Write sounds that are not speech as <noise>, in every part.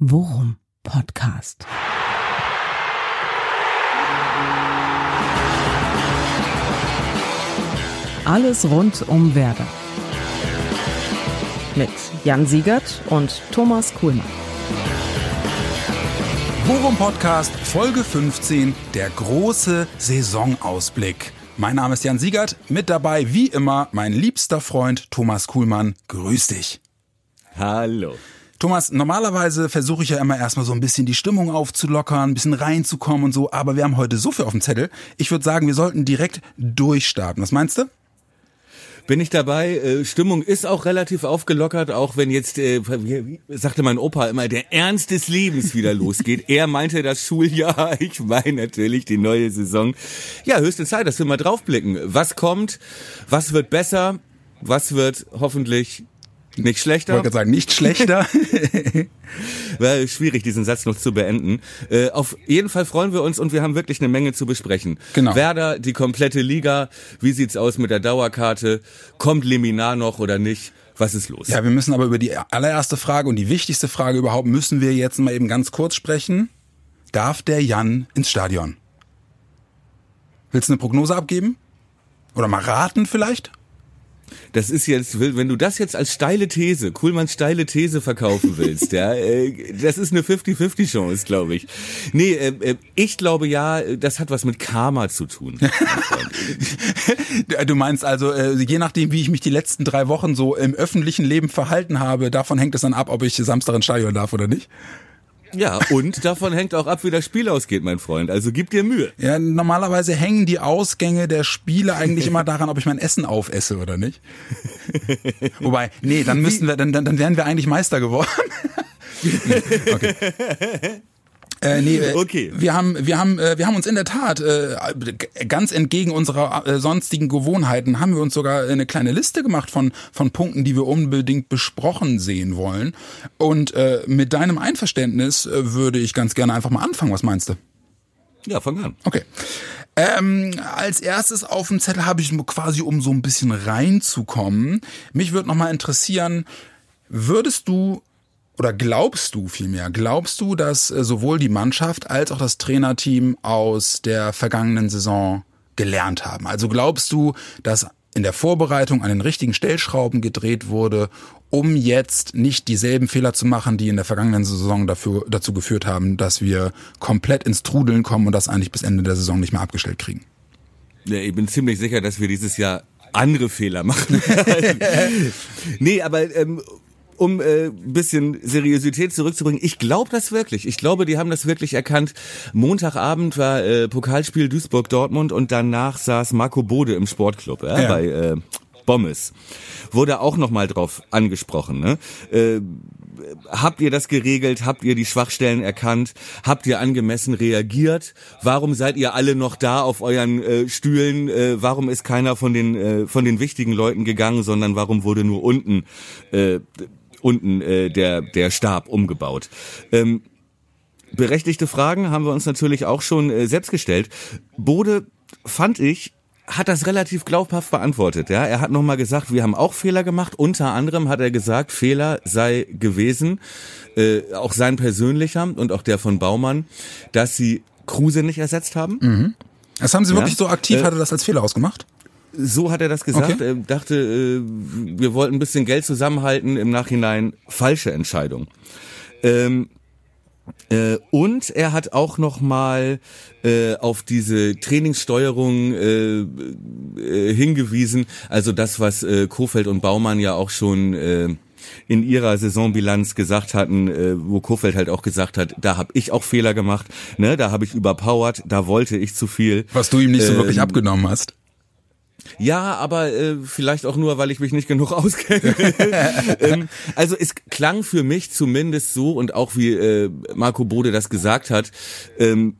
Worum Podcast. Alles rund um Werder. Mit Jan Siegert und Thomas Kuhlmann. Worum Podcast Folge 15, der große Saisonausblick. Mein Name ist Jan Siegert, mit dabei wie immer mein liebster Freund Thomas Kuhlmann. Grüß dich. Hallo. Thomas, normalerweise versuche ich ja immer erstmal so ein bisschen die Stimmung aufzulockern, ein bisschen reinzukommen und so, aber wir haben heute so viel auf dem Zettel. Ich würde sagen, wir sollten direkt durchstarten. Was meinst du? Bin ich dabei. Äh, Stimmung ist auch relativ aufgelockert, auch wenn jetzt, äh, wie sagte mein Opa immer, der Ernst des Lebens wieder <laughs> losgeht. er meinte das Schuljahr, <laughs> ich meine natürlich die neue Saison. Ja, höchste Zeit, dass wir mal draufblicken. Was kommt? Was wird besser? Was wird hoffentlich nicht schlechter. Ich wollte sagen, nicht schlechter. <laughs> Wäre schwierig, diesen Satz noch zu beenden. Äh, auf jeden Fall freuen wir uns und wir haben wirklich eine Menge zu besprechen. Genau. Werder, die komplette Liga. Wie sieht's aus mit der Dauerkarte? Kommt Liminar noch oder nicht? Was ist los? Ja, wir müssen aber über die allererste Frage und die wichtigste Frage überhaupt müssen wir jetzt mal eben ganz kurz sprechen. Darf der Jan ins Stadion? Willst du eine Prognose abgeben? Oder mal raten vielleicht? Das ist jetzt, wenn du das jetzt als steile These, Kuhlmanns steile These verkaufen willst, ja, <laughs> äh, das ist eine 50-50 Chance, glaube ich. Nee, äh, ich glaube ja, das hat was mit Karma zu tun. <laughs> du meinst also, äh, je nachdem, wie ich mich die letzten drei Wochen so im öffentlichen Leben verhalten habe, davon hängt es dann ab, ob ich Samstag ins Stadion darf oder nicht? Ja, und davon hängt auch ab, wie das Spiel ausgeht, mein Freund. Also gib dir Mühe. Ja, normalerweise hängen die Ausgänge der Spiele eigentlich immer <laughs> daran, ob ich mein Essen aufesse oder nicht. Wobei, nee, dann müssten wir, dann, dann, dann wären wir eigentlich Meister geworden. <laughs> <laughs> okay. Äh, nee, äh, okay. Wir haben, wir haben, äh, wir haben uns in der Tat äh, ganz entgegen unserer äh, sonstigen Gewohnheiten haben wir uns sogar eine kleine Liste gemacht von von Punkten, die wir unbedingt besprochen sehen wollen. Und äh, mit deinem Einverständnis würde ich ganz gerne einfach mal anfangen. Was meinst du? Ja, fang an. Okay. Ähm, als erstes auf dem Zettel habe ich quasi, um so ein bisschen reinzukommen. Mich würde noch mal interessieren, würdest du oder glaubst du vielmehr, glaubst du, dass äh, sowohl die Mannschaft als auch das Trainerteam aus der vergangenen Saison gelernt haben? Also glaubst du, dass in der Vorbereitung an den richtigen Stellschrauben gedreht wurde, um jetzt nicht dieselben Fehler zu machen, die in der vergangenen Saison dafür, dazu geführt haben, dass wir komplett ins Trudeln kommen und das eigentlich bis Ende der Saison nicht mehr abgestellt kriegen? Ja, ich bin ziemlich sicher, dass wir dieses Jahr andere Fehler machen. <laughs> nee, aber ähm, um äh, bisschen Seriosität zurückzubringen, ich glaube das wirklich. Ich glaube, die haben das wirklich erkannt. Montagabend war äh, Pokalspiel Duisburg-Dortmund und danach saß Marco Bode im Sportclub ja, ja. bei äh, Bommes. Wurde auch nochmal drauf angesprochen. Ne? Äh, habt ihr das geregelt? Habt ihr die Schwachstellen erkannt? Habt ihr angemessen reagiert? Warum seid ihr alle noch da auf euren äh, Stühlen? Äh, warum ist keiner von den äh, von den wichtigen Leuten gegangen, sondern warum wurde nur unten äh, unten äh, der, der Stab umgebaut. Ähm, berechtigte Fragen haben wir uns natürlich auch schon äh, selbst gestellt. Bode fand ich hat das relativ glaubhaft beantwortet. Ja, er hat nochmal gesagt, wir haben auch Fehler gemacht. Unter anderem hat er gesagt, Fehler sei gewesen, äh, auch sein persönlicher und auch der von Baumann, dass sie Kruse nicht ersetzt haben. Mhm. Das haben sie ja? wirklich so aktiv, äh, hat er das als Fehler ausgemacht? So hat er das gesagt. Okay. Er dachte, äh, wir wollten ein bisschen Geld zusammenhalten. Im Nachhinein falsche Entscheidung. Ähm, äh, und er hat auch noch mal äh, auf diese Trainingssteuerung äh, äh, hingewiesen. Also das, was äh, Kofeld und Baumann ja auch schon in ihrer Saisonbilanz gesagt hatten, äh, wo Kofeld halt auch gesagt hat, da habe ich auch Fehler gemacht, ne, da habe ich überpowert, da wollte ich zu viel. Was du ihm nicht so ähm, wirklich abgenommen hast. Ja, aber äh, vielleicht auch nur, weil ich mich nicht genug <laughs> auskenne. ähm, also es klang für mich zumindest so und auch wie äh, Marco Bode das gesagt hat, ähm,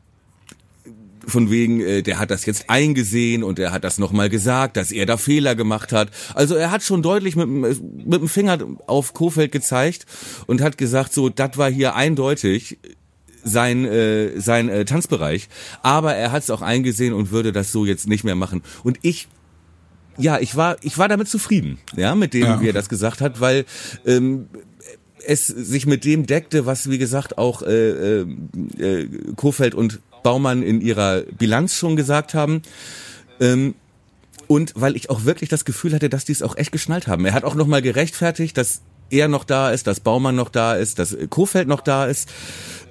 von wegen, äh, der hat das jetzt eingesehen und er hat das nochmal gesagt, dass er da Fehler gemacht hat. Also er hat schon deutlich mit, mit dem Finger auf Kofeld gezeigt und hat gesagt, so, das war hier eindeutig sein äh, sein äh, Tanzbereich, aber er hat es auch eingesehen und würde das so jetzt nicht mehr machen. Und ich ja, ich war, ich war damit zufrieden, ja, mit dem, ja. wie er das gesagt hat, weil ähm, es sich mit dem deckte, was wie gesagt auch äh, äh, äh, Kofeld und Baumann in ihrer Bilanz schon gesagt haben. Ähm, und weil ich auch wirklich das Gefühl hatte, dass die es auch echt geschnallt haben. Er hat auch nochmal gerechtfertigt, dass er noch da ist, dass Baumann noch da ist, dass Kofeld noch da ist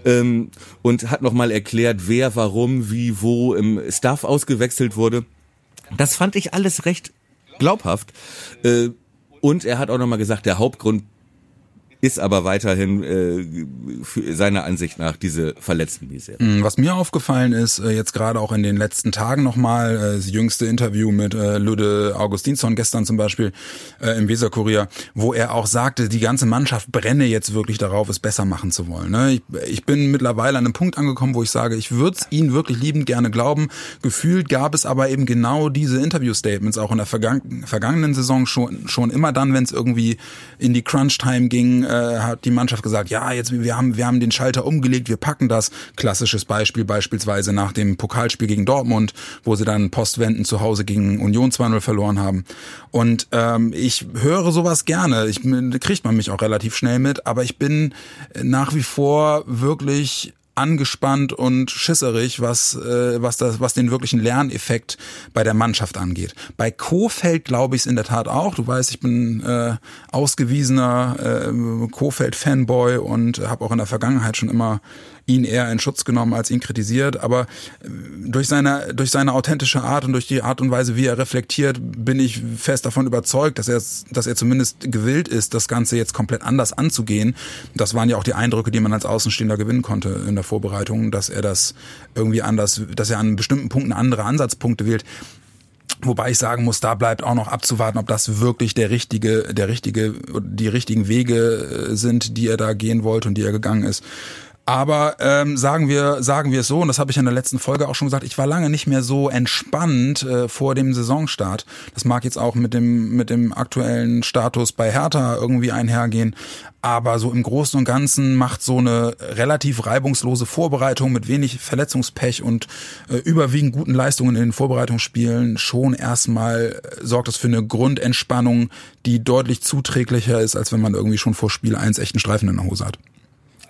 ähm, und hat nochmal erklärt, wer, warum, wie, wo im Staff ausgewechselt wurde. Das fand ich alles recht glaubhaft. Äh, und er hat auch nochmal gesagt, der Hauptgrund ist aber weiterhin äh, seiner Ansicht nach diese verletzten Misere. Mm, was mir aufgefallen ist, äh, jetzt gerade auch in den letzten Tagen nochmal, äh, das jüngste Interview mit äh, Lude Augustinsson gestern zum Beispiel äh, im Weserkurier, wo er auch sagte, die ganze Mannschaft brenne jetzt wirklich darauf, es besser machen zu wollen. Ne? Ich, ich bin mittlerweile an einem Punkt angekommen, wo ich sage, ich würde es ihnen wirklich liebend gerne glauben. Gefühlt gab es aber eben genau diese Interview-Statements auch in der vergangen, vergangenen Saison schon, schon immer dann, wenn es irgendwie in die Crunch-Time ging, äh, hat die Mannschaft gesagt, ja, jetzt wir haben wir haben den Schalter umgelegt, wir packen das. Klassisches Beispiel beispielsweise nach dem Pokalspiel gegen Dortmund, wo sie dann Postwenden zu Hause gegen Union 2-0 verloren haben. Und ähm, ich höre sowas gerne. Ich kriegt man mich auch relativ schnell mit, aber ich bin nach wie vor wirklich angespannt und schisserig, was äh, was das was den wirklichen Lerneffekt bei der Mannschaft angeht. Bei Kofeld glaube ich es in der Tat auch. Du weißt, ich bin äh, ausgewiesener äh, Kofeld Fanboy und habe auch in der Vergangenheit schon immer ihn eher in Schutz genommen als ihn kritisiert. Aber äh, durch seine, durch seine authentische Art und durch die Art und Weise, wie er reflektiert, bin ich fest davon überzeugt, dass er, dass er zumindest gewillt ist, das Ganze jetzt komplett anders anzugehen. Das waren ja auch die Eindrücke, die man als Außenstehender gewinnen konnte in der Vorbereitung, dass er das irgendwie anders, dass er an bestimmten Punkten andere Ansatzpunkte wählt. Wobei ich sagen muss, da bleibt auch noch abzuwarten, ob das wirklich der richtige, der richtige, die richtigen Wege äh, sind, die er da gehen wollte und die er gegangen ist. Aber ähm, sagen wir sagen wir es so, und das habe ich in der letzten Folge auch schon gesagt, ich war lange nicht mehr so entspannt äh, vor dem Saisonstart. Das mag jetzt auch mit dem mit dem aktuellen Status bei Hertha irgendwie einhergehen, aber so im Großen und Ganzen macht so eine relativ reibungslose Vorbereitung mit wenig Verletzungspech und äh, überwiegend guten Leistungen in den Vorbereitungsspielen schon erstmal äh, sorgt das für eine Grundentspannung, die deutlich zuträglicher ist, als wenn man irgendwie schon vor Spiel eins echten Streifen in der Hose hat.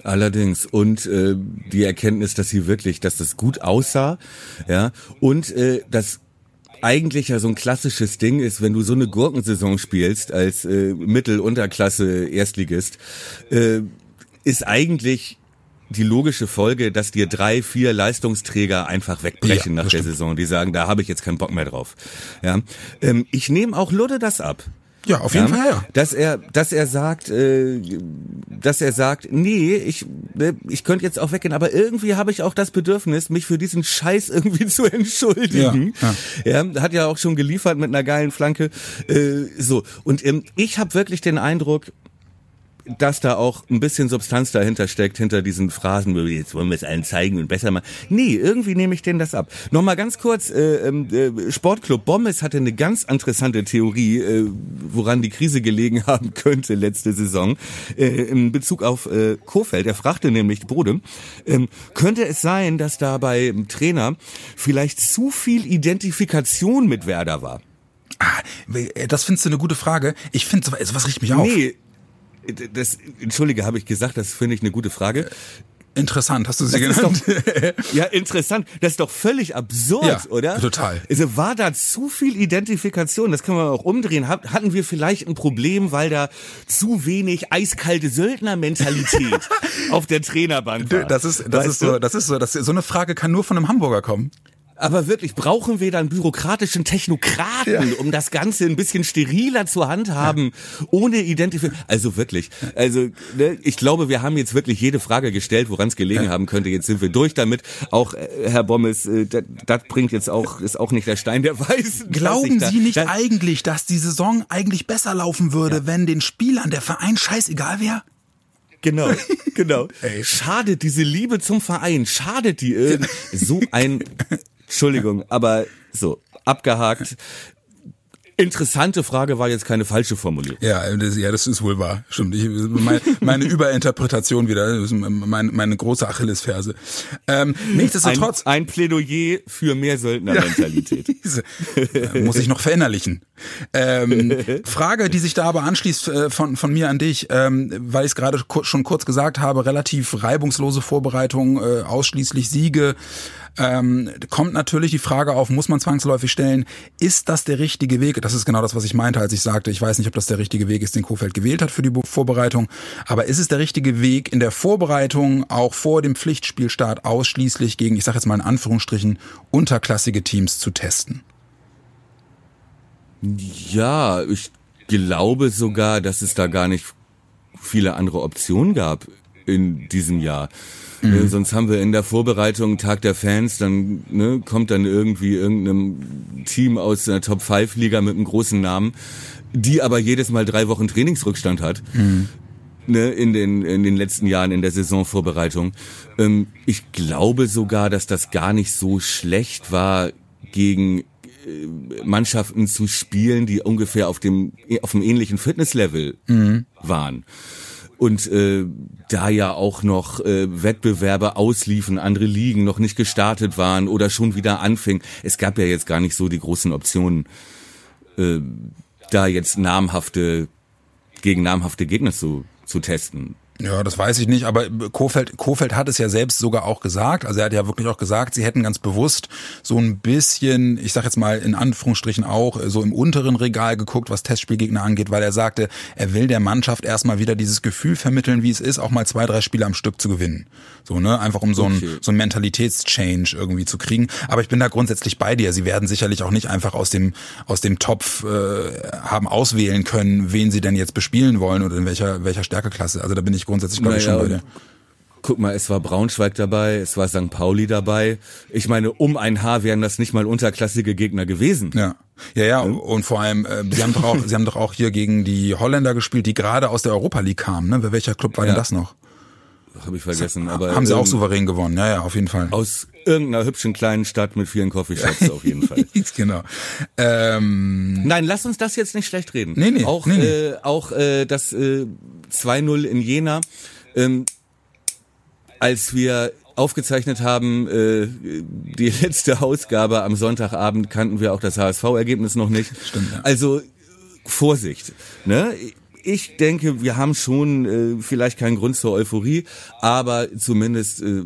Allerdings und äh, die Erkenntnis, dass sie wirklich, dass das gut aussah, ja und äh, das eigentlich ja so ein klassisches Ding ist, wenn du so eine Gurkensaison spielst als äh, Mittel-Unterklasse Erstligist, äh, ist eigentlich die logische Folge, dass dir drei, vier Leistungsträger einfach wegbrechen ja, nach der stimmt. Saison. Die sagen, da habe ich jetzt keinen Bock mehr drauf. Ja, ähm, ich nehme auch Ludde das ab. Ja, auf jeden ja, Fall, ja. Dass er, dass er sagt, äh, dass er sagt, nee, ich, äh, ich könnte jetzt auch weggehen, aber irgendwie habe ich auch das Bedürfnis, mich für diesen Scheiß irgendwie <laughs> zu entschuldigen. Ja, ja. ja hat ja auch schon geliefert mit einer geilen Flanke. Äh, so und ähm, ich habe wirklich den Eindruck, dass da auch ein bisschen Substanz dahinter steckt, hinter diesen Phrasen, jetzt wollen wir es allen zeigen und besser machen. Nee, irgendwie nehme ich denen das ab. Nochmal ganz kurz, äh, ähm, äh, Sportclub Bommes hatte eine ganz interessante Theorie, äh, woran die Krise gelegen <laughs> haben könnte letzte Saison, äh, in Bezug auf äh, Kofeld. Er fragte nämlich Bode, äh, könnte es sein, dass da beim Trainer vielleicht zu viel Identifikation mit Werder war? Ah, das findest du eine gute Frage. Ich finde, sowas riecht mich auf. Nee, das, entschuldige, habe ich gesagt, das finde ich eine gute Frage. Interessant, hast du sie das genannt? Doch, ja, interessant. Das ist doch völlig absurd, ja, oder? Total. Also war da zu viel Identifikation, das können wir auch umdrehen. Hatten wir vielleicht ein Problem, weil da zu wenig eiskalte Söldnermentalität <laughs> auf der Trainerbank war? Das ist, das ist so, das ist so, das, so eine Frage kann nur von einem Hamburger kommen. Aber wirklich, brauchen wir dann bürokratischen Technokraten, ja. um das Ganze ein bisschen steriler zu handhaben, ja. ohne Identifikation? Also wirklich, also ne, ich glaube, wir haben jetzt wirklich jede Frage gestellt, woran es gelegen ja. haben könnte. Jetzt sind wir durch damit. Auch äh, Herr Bommes, äh, das bringt jetzt auch, ist auch nicht der Stein der Weisen. Glauben Sie nicht da, eigentlich, dass die Saison eigentlich besser laufen würde, wenn den Spielern der Verein scheißegal wäre? Genau, <laughs> genau. Ey. Schadet diese Liebe zum Verein, schadet die äh, so ein <laughs> Entschuldigung, aber so, abgehakt. interessante Frage war jetzt keine falsche Formulierung. Ja, das, ja, das ist wohl wahr. Stimmt. Ich, meine, meine Überinterpretation wieder, meine, meine große Achillesferse. Ähm, nichtsdestotrotz. Ein, ein Plädoyer für mehr Söldnermentalität. <laughs> Ja, muss ich noch verinnerlichen. Ähm, Frage, die sich da aber anschließt äh, von, von mir an dich, ähm, weil ich es gerade schon kurz gesagt habe, relativ reibungslose Vorbereitung, äh, ausschließlich Siege ähm, kommt natürlich die Frage auf, muss man zwangsläufig stellen, ist das der richtige Weg? Das ist genau das, was ich meinte, als ich sagte, ich weiß nicht, ob das der richtige Weg ist, den Kofeld gewählt hat für die Vorbereitung, aber ist es der richtige Weg in der Vorbereitung auch vor dem Pflichtspielstart ausschließlich gegen, ich sage jetzt mal in Anführungsstrichen, unterklassige Teams zu testen? Ja, ich glaube sogar, dass es da gar nicht viele andere Optionen gab in diesem Jahr. Mhm. Sonst haben wir in der Vorbereitung Tag der Fans, dann ne, kommt dann irgendwie irgendeinem Team aus der Top 5 Liga mit einem großen Namen, die aber jedes Mal drei Wochen Trainingsrückstand hat. Mhm. Ne, in den in den letzten Jahren in der Saisonvorbereitung. Ähm, ich glaube sogar, dass das gar nicht so schlecht war gegen äh, Mannschaften zu spielen, die ungefähr auf dem auf einem ähnlichen Fitnesslevel mhm. waren und äh, da ja auch noch äh, Wettbewerbe ausliefen, andere Ligen noch nicht gestartet waren oder schon wieder anfing. Es gab ja jetzt gar nicht so die großen Optionen, äh, da jetzt namhafte gegen namhafte Gegner zu zu testen. Ja, das weiß ich nicht, aber Kofeld, Kofeld hat es ja selbst sogar auch gesagt. Also er hat ja wirklich auch gesagt, sie hätten ganz bewusst so ein bisschen, ich sag jetzt mal in Anführungsstrichen auch, so im unteren Regal geguckt, was Testspielgegner angeht, weil er sagte, er will der Mannschaft erstmal wieder dieses Gefühl vermitteln, wie es ist, auch mal zwei, drei Spiele am Stück zu gewinnen. So, ne? Einfach um so, okay. ein, so ein Mentalitätschange irgendwie zu kriegen. Aber ich bin da grundsätzlich bei dir. Sie werden sicherlich auch nicht einfach aus dem, aus dem Topf äh, haben auswählen können, wen sie denn jetzt bespielen wollen oder in welcher, welcher Stärkeklasse. Also da bin ich grundsätzlich, glaube ich, schon bei. Guck mal, es war Braunschweig dabei, es war St. Pauli dabei. Ich meine, um ein Haar wären das nicht mal unterklassige Gegner gewesen. Ja. Ja, ja, und vor allem, äh, sie haben doch auch, sie haben doch auch hier gegen die Holländer gespielt, die gerade aus der Europa League kamen, ne? Welcher Club war ja. denn das noch? Habe ich vergessen. Aber haben sie auch souverän gewonnen, ja, ja, auf jeden Fall. Aus irgendeiner hübschen kleinen Stadt mit vielen Coffeeshops auf jeden Fall. <laughs> genau. Ähm, Nein, lass uns das jetzt nicht schlecht reden. Nee, nee. Auch, nee, nee. Äh, auch äh, das äh, 2-0 in Jena. Ähm, als wir aufgezeichnet haben, äh, die <laughs> letzte Ausgabe am Sonntagabend kannten wir auch das HSV-Ergebnis noch nicht. Stimmt, ja. Also Vorsicht. Ne? Ich denke, wir haben schon äh, vielleicht keinen Grund zur Euphorie, aber zumindest äh,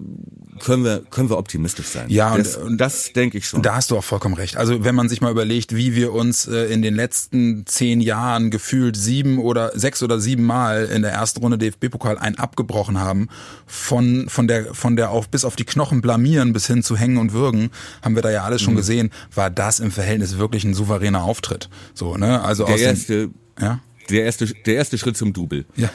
können wir können wir optimistisch sein. Ja, das, und das denke ich schon. Da hast du auch vollkommen recht. Also wenn man sich mal überlegt, wie wir uns äh, in den letzten zehn Jahren gefühlt sieben oder sechs oder sieben Mal in der ersten Runde DFB-Pokal ein abgebrochen haben, von von der von der auf bis auf die Knochen blamieren bis hin zu hängen und würgen, haben wir da ja alles schon mhm. gesehen. War das im Verhältnis wirklich ein souveräner Auftritt? So ne? Also der aus erste, dem, ja der erste, der erste Schritt zum Double. <laughs> Ja,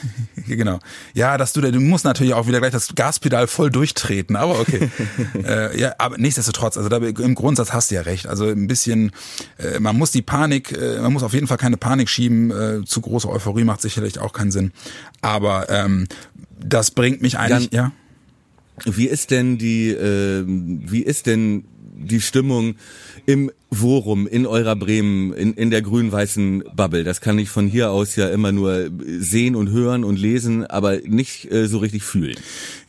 genau. Ja, dass du, du musst natürlich auch wieder gleich das Gaspedal voll durchtreten, aber okay. <laughs> äh, ja, aber nichtsdestotrotz, also da, im Grundsatz hast du ja recht. Also ein bisschen, äh, man muss die Panik, äh, man muss auf jeden Fall keine Panik schieben. Äh, zu große Euphorie macht sicherlich auch keinen Sinn. Aber ähm, das bringt mich eigentlich, Jan, ja. Wie ist denn die, äh, wie ist denn die Stimmung im Worum, in eurer Bremen, in, in der grün-weißen Bubble. Das kann ich von hier aus ja immer nur sehen und hören und lesen, aber nicht äh, so richtig fühlen.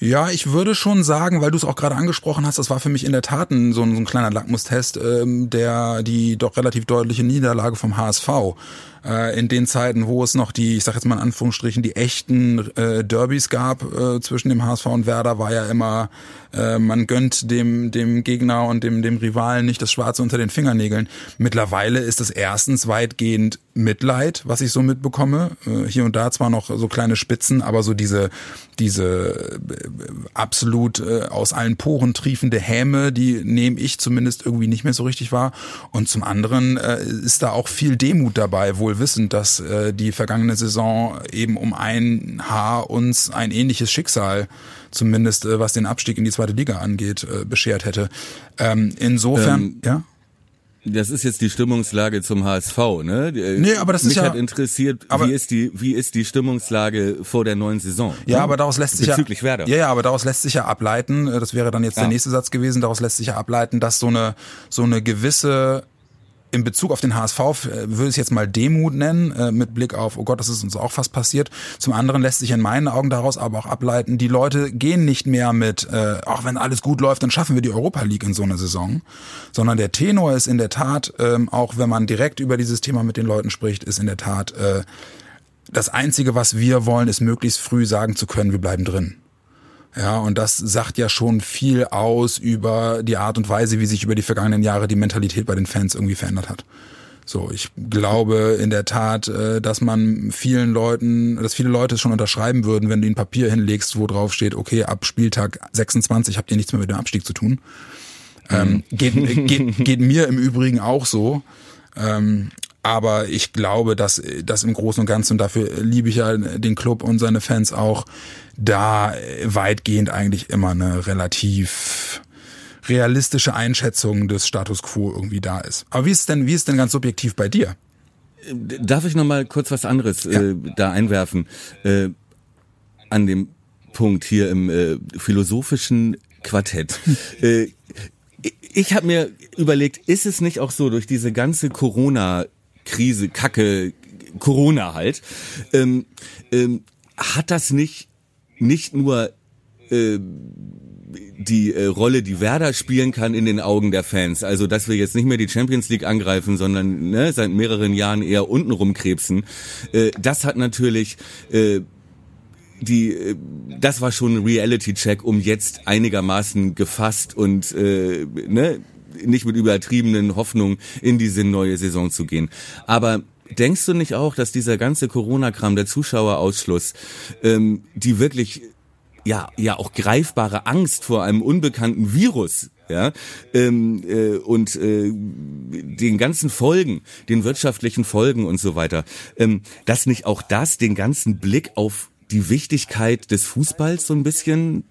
Ja, ich würde schon sagen, weil du es auch gerade angesprochen hast, das war für mich in der Tat ein, so, ein, so ein kleiner Lackmustest, ähm, der die doch relativ deutliche Niederlage vom HSV äh, in den Zeiten, wo es noch die, ich sag jetzt mal in Anführungsstrichen, die echten äh, Derbys gab äh, zwischen dem HSV und Werder, war ja immer, äh, man gönnt dem, dem Gegner und dem, dem Rivalen nicht das Schwarze unter den Fingernägeln. Mittlerweile ist es erstens weitgehend Mitleid, was ich so mitbekomme. Äh, hier und da zwar noch so kleine Spitzen, aber so diese, diese äh, absolut äh, aus allen Poren triefende Häme, die nehme ich zumindest irgendwie nicht mehr so richtig wahr. Und zum anderen ist da auch viel Demut dabei, wohl wissend, dass die vergangene Saison eben um ein Haar uns ein ähnliches Schicksal zumindest was den Abstieg in die zweite Liga angeht, beschert hätte. Ähm, insofern, ähm, ja. Das ist jetzt die Stimmungslage zum HSV, ne? Nee, aber das Mich ist ja. hat interessiert, aber, wie ist die, wie ist die Stimmungslage vor der neuen Saison? Ja, ne? aber daraus lässt sich Bezüglich ja. Werder. Ja, ja, aber daraus lässt sich ja ableiten, äh, das wäre dann jetzt ja. der nächste Satz gewesen, daraus lässt sich ja ableiten, dass so eine, so eine gewisse in Bezug auf den HSV äh, würde ich es jetzt mal Demut nennen, äh, mit Blick auf, oh Gott, das ist uns auch fast passiert. Zum anderen lässt sich in meinen Augen daraus aber auch ableiten, die Leute gehen nicht mehr mit, äh, auch wenn alles gut läuft, dann schaffen wir die Europa League in so einer Saison, sondern der Tenor ist in der Tat, ähm, auch wenn man direkt über dieses Thema mit den Leuten spricht, ist in der Tat, äh, das Einzige, was wir wollen, ist möglichst früh sagen zu können, wir bleiben drin. Ja, und das sagt ja schon viel aus über die Art und Weise, wie sich über die vergangenen Jahre die Mentalität bei den Fans irgendwie verändert hat. So, ich glaube in der Tat, äh, dass man vielen Leuten, dass viele Leute es schon unterschreiben würden, wenn du ihnen Papier hinlegst, wo drauf steht, okay, ab Spieltag 26 habt ihr nichts mehr mit dem Abstieg zu tun. Ähm, mhm. geht, geht, geht mir im Übrigen auch so. Ähm, aber ich glaube, dass das im Großen und Ganzen, und dafür liebe ich ja den Club und seine Fans auch, da weitgehend eigentlich immer eine relativ realistische Einschätzung des Status quo irgendwie da ist. Aber wie ist denn, wie ist denn ganz subjektiv bei dir? Darf ich noch mal kurz was anderes ja. äh, da einwerfen? Äh, an dem Punkt hier im äh, philosophischen Quartett. <laughs> äh, ich habe mir überlegt, ist es nicht auch so durch diese ganze Corona Krise, Kacke, Corona halt, ähm, ähm, hat das nicht nicht nur äh, die äh, Rolle, die Werder spielen kann in den Augen der Fans. Also, dass wir jetzt nicht mehr die Champions League angreifen, sondern ne, seit mehreren Jahren eher unten rumkrebsen. Äh, das hat natürlich äh, die, äh, das war schon ein Reality-Check, um jetzt einigermaßen gefasst und äh, ne, nicht mit übertriebenen Hoffnungen in diese neue Saison zu gehen. Aber denkst du nicht auch, dass dieser ganze Corona-Kram, der Zuschauerausschluss, ähm, die wirklich ja ja auch greifbare Angst vor einem unbekannten Virus ja ähm, äh, und äh, den ganzen Folgen, den wirtschaftlichen Folgen und so weiter, ähm, dass nicht auch das den ganzen Blick auf die Wichtigkeit des Fußballs so ein bisschen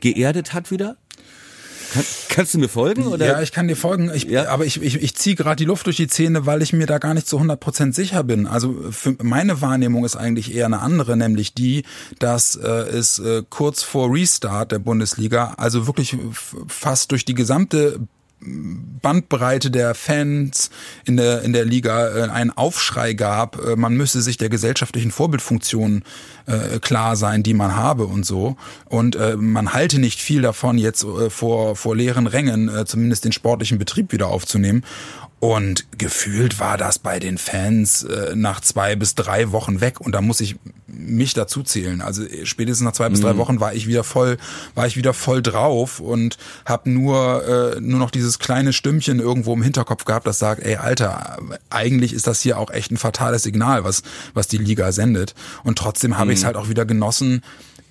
geerdet hat wieder? Kann, kannst du mir folgen? Oder? Ja, ich kann dir folgen. Ich, ja? Aber ich, ich, ich ziehe gerade die Luft durch die Zähne, weil ich mir da gar nicht zu 100% sicher bin. Also für meine Wahrnehmung ist eigentlich eher eine andere, nämlich die, dass äh, es äh, kurz vor Restart der Bundesliga, also wirklich fast durch die gesamte Bandbreite der Fans in der, in der Liga äh, einen Aufschrei gab, äh, man müsse sich der gesellschaftlichen Vorbildfunktion äh, klar sein, die man habe und so. Und äh, man halte nicht viel davon, jetzt äh, vor, vor leeren Rängen äh, zumindest den sportlichen Betrieb wieder aufzunehmen. Und gefühlt war das bei den Fans äh, nach zwei bis drei Wochen weg. Und da muss ich mich dazu zählen. Also spätestens nach zwei bis drei mhm. Wochen war ich wieder voll, war ich wieder voll drauf und habe nur äh, nur noch dieses kleine Stimmchen irgendwo im Hinterkopf gehabt, das sagt, ey Alter, eigentlich ist das hier auch echt ein fatales Signal, was was die Liga sendet. Und trotzdem habe mhm. ich es halt auch wieder genossen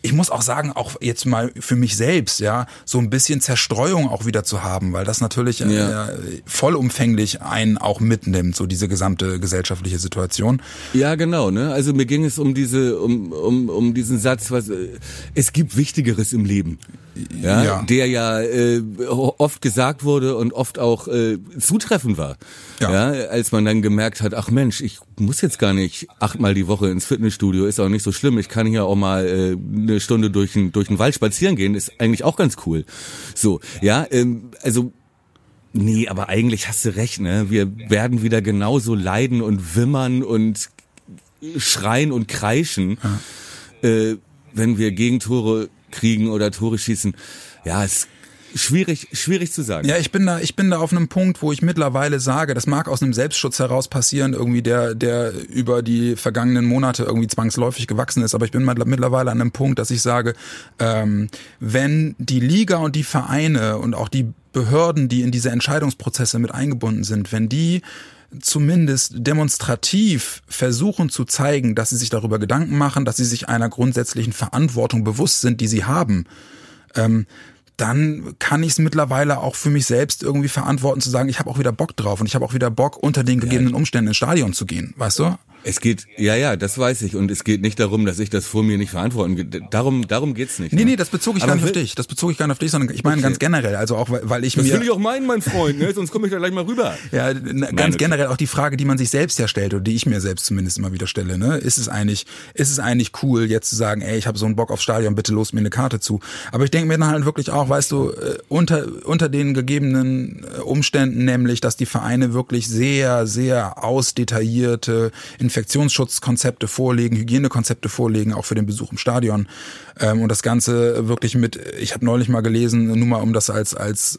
ich muss auch sagen, auch jetzt mal für mich selbst, ja, so ein bisschen Zerstreuung auch wieder zu haben, weil das natürlich äh, ja. äh, vollumfänglich einen auch mitnimmt, so diese gesamte gesellschaftliche Situation. Ja, genau, ne? Also mir ging es um diese, um, um, um diesen Satz, was äh, es gibt Wichtigeres im Leben ja, ja. der ja äh, oft gesagt wurde und oft auch äh, zutreffend war. Ja. ja. Als man dann gemerkt hat, ach Mensch, ich muss jetzt gar nicht achtmal die Woche ins Fitnessstudio, ist auch nicht so schlimm. Ich kann hier auch mal äh, eine Stunde durch den, durch den Wald spazieren gehen, ist eigentlich auch ganz cool. So, ja, ähm, also Nee, aber eigentlich hast du recht, ne? Wir werden wieder genauso leiden und wimmern und schreien und kreischen, äh, wenn wir Gegentore kriegen oder Tore schießen. Ja, es Schwierig, schwierig zu sagen. Ja, ich bin da, ich bin da auf einem Punkt, wo ich mittlerweile sage, das mag aus einem Selbstschutz heraus passieren, irgendwie der, der über die vergangenen Monate irgendwie zwangsläufig gewachsen ist. Aber ich bin mittlerweile an einem Punkt, dass ich sage, ähm, wenn die Liga und die Vereine und auch die Behörden, die in diese Entscheidungsprozesse mit eingebunden sind, wenn die zumindest demonstrativ versuchen zu zeigen, dass sie sich darüber Gedanken machen, dass sie sich einer grundsätzlichen Verantwortung bewusst sind, die sie haben, ähm, dann kann ich es mittlerweile auch für mich selbst irgendwie verantworten zu sagen, ich habe auch wieder Bock drauf und ich habe auch wieder Bock, unter den gegebenen Umständen ins Stadion zu gehen, weißt du? Es geht, ja, ja, das weiß ich. Und es geht nicht darum, dass ich das vor mir nicht verantworten. Darum, darum geht's nicht. Nee, ne? nee, das bezog ich Aber gar nicht auf dich. Das bezog ich gar nicht auf dich, sondern ich meine Okay. ganz generell. Also auch, weil ich Das mir. will ich auch meinen, mein Freund, ne? sonst komme ich da gleich mal rüber. Ja, n- ganz generell auch die Frage, die man sich selbst ja stellt oder die ich mir selbst zumindest immer wieder stelle. Ne? Ist es eigentlich, ist es eigentlich cool, jetzt zu sagen, ey, ich habe so einen Bock aufs Stadion, bitte los mir eine Karte zu. Aber ich denke mir dann halt wirklich auch, weißt du, äh, unter unter den gegebenen äh, Umständen, nämlich, dass die Vereine wirklich sehr, sehr ausdetaillierte Infektionsschutzkonzepte vorlegen, Hygienekonzepte vorlegen, auch für den Besuch im Stadion ähm, und das Ganze wirklich mit. Ich habe neulich mal gelesen, nur mal um das als als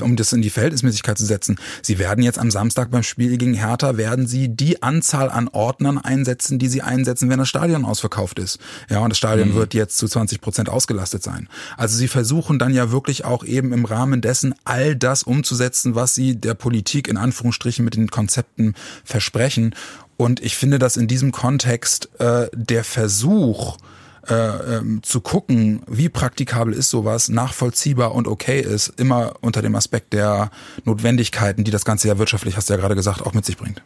um das in die Verhältnismäßigkeit zu setzen. Sie werden jetzt am Samstag beim Spiel gegen Hertha, werden sie die Anzahl an Ordnern einsetzen, die sie einsetzen, wenn das Stadion ausverkauft ist. Ja, und das Stadion wird jetzt zu 20 Prozent ausgelastet sein. Also sie versuchen dann ja wirklich auch eben im Rahmen dessen all das umzusetzen, was sie der Politik in Anführungsstrichen mit den Konzepten versprechen. Und ich finde, dass in diesem Kontext äh, der Versuch, äh, ähm, zu gucken, wie praktikabel ist sowas, nachvollziehbar und okay ist, immer unter dem Aspekt der Notwendigkeiten, die das Ganze ja wirtschaftlich, hast du ja gerade gesagt, auch mit sich bringt.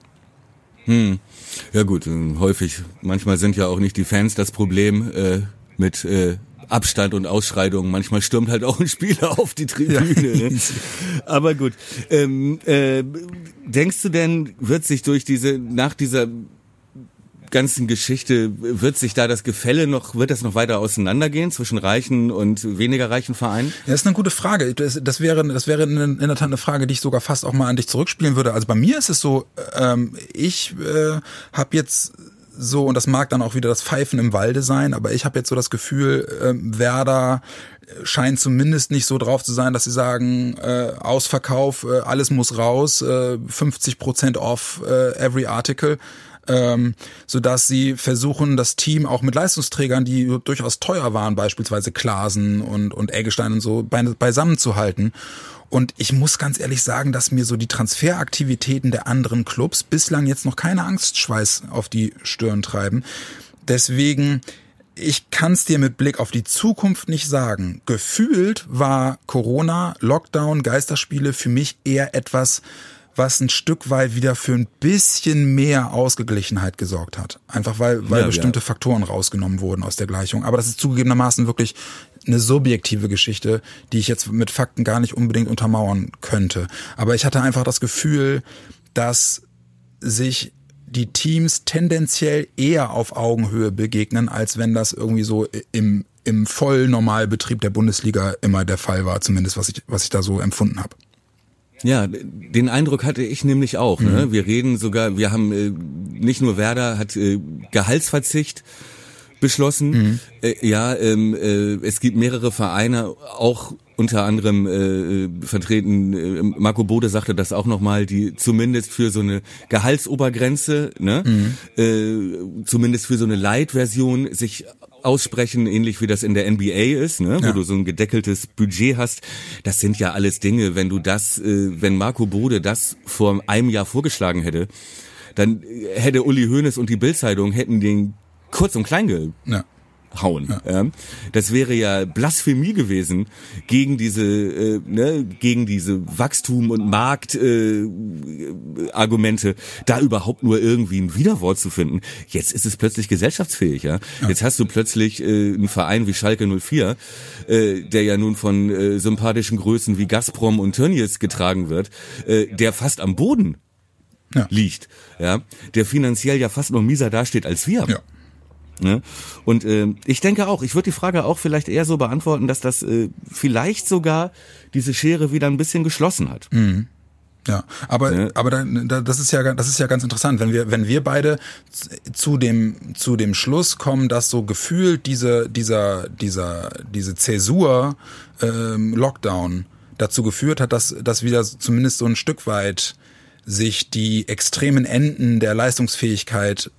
Ja gut, äh, häufig, manchmal sind ja auch nicht die Fans das Problem äh, mit äh, Abstand und Ausschreitungen. Manchmal stürmt halt auch ein Spieler <laughs> auf die Tribüne. Ne? Aber gut. Ähm, äh, denkst du denn, wird sich durch diese, nach dieser ganzen Geschichte, wird sich da das Gefälle noch, wird das noch weiter auseinandergehen zwischen reichen und weniger reichen Vereinen? Ja, das ist eine gute Frage. Das, das wäre, das wäre in, der Tat eine Frage, die ich sogar fast auch mal an dich zurückspielen würde. Also bei mir ist es so, ähm, ich äh, habe jetzt so, und das mag dann auch wieder das Pfeifen im Walde sein, aber ich habe jetzt so das Gefühl, ähm, Werder scheint zumindest nicht so drauf zu sein, dass sie sagen, äh, Ausverkauf, äh, alles muss raus, äh, 50 Prozent off äh, every article ähm, so dass sie versuchen, das Team auch mit Leistungsträgern, die durchaus teuer waren, beispielsweise Klasen und, und Eggestein und so, bei, beisammen zu halten. Und ich muss ganz ehrlich sagen, dass mir so die Transferaktivitäten der anderen Clubs bislang jetzt noch keine Angstschweiß auf die Stirn treiben. Deswegen, ich kann es dir mit Blick auf die Zukunft nicht sagen. Gefühlt war Corona, Lockdown, Geisterspiele für mich eher etwas, was ein Stück weit wieder für ein bisschen mehr Ausgeglichenheit gesorgt hat. Einfach weil, weil Ja, bestimmte ja. Faktoren rausgenommen wurden aus der Gleichung. Aber das ist zugegebenermaßen wirklich eine subjektive Geschichte, die ich jetzt mit Fakten gar nicht unbedingt untermauern könnte. Aber ich hatte einfach das Gefühl, dass sich die Teams tendenziell eher auf Augenhöhe begegnen, als wenn das irgendwie so im, im Vollnormalbetrieb der Bundesliga immer der Fall war, zumindest was ich, was ich da so empfunden habe. Ja, den Eindruck hatte ich nämlich auch. Ne? Wir reden sogar, wir haben äh, nicht nur Werder hat äh, Gehaltsverzicht beschlossen. Äh, ja, ähm, äh, es gibt mehrere Vereine, auch unter anderem äh, vertreten, äh, Marco Bode sagte das auch nochmal, die zumindest für so eine Gehaltsobergrenze, ne, äh, zumindest für so eine Light-Version sich aussprechen, ähnlich wie das in der NBA ist, ne, wo Ja. du so ein gedeckeltes Budget hast. Das sind ja alles Dinge, wenn du das, äh, wenn Marco Bode das vor einem Jahr vorgeschlagen hätte, dann äh, hätte Uli Hoeneß und die Bildzeitung hätten den kurz und klein Ja. Gehauen. Ja. Das wäre ja Blasphemie gewesen gegen diese, äh, ne, gegen diese Wachstum und Markt äh, Argumente, da überhaupt nur irgendwie ein Widerwort zu finden. Jetzt ist es plötzlich gesellschaftsfähig, ja. Jetzt hast du plötzlich äh, einen Verein wie Schalke 04, äh, der ja nun von äh, sympathischen Größen wie Gazprom und Tönnies getragen wird, äh, der fast am Boden Ja. liegt, ja, der finanziell ja fast noch mieser dasteht als wir. Ja. Ne? Und äh, ich denke auch, ich würde die Frage auch vielleicht eher so beantworten, dass das äh, vielleicht sogar diese Schere wieder ein bisschen geschlossen hat. Ja, aber Ja. aber da, da, das ist ja das ist ja ganz interessant, wenn wir wenn wir beide zu dem zu dem Schluss kommen, dass so gefühlt diese dieser dieser diese Zäsur ähm, Lockdown dazu geführt hat, dass dass wieder zumindest so ein Stück weit sich die extremen Enden der Leistungsfähigkeit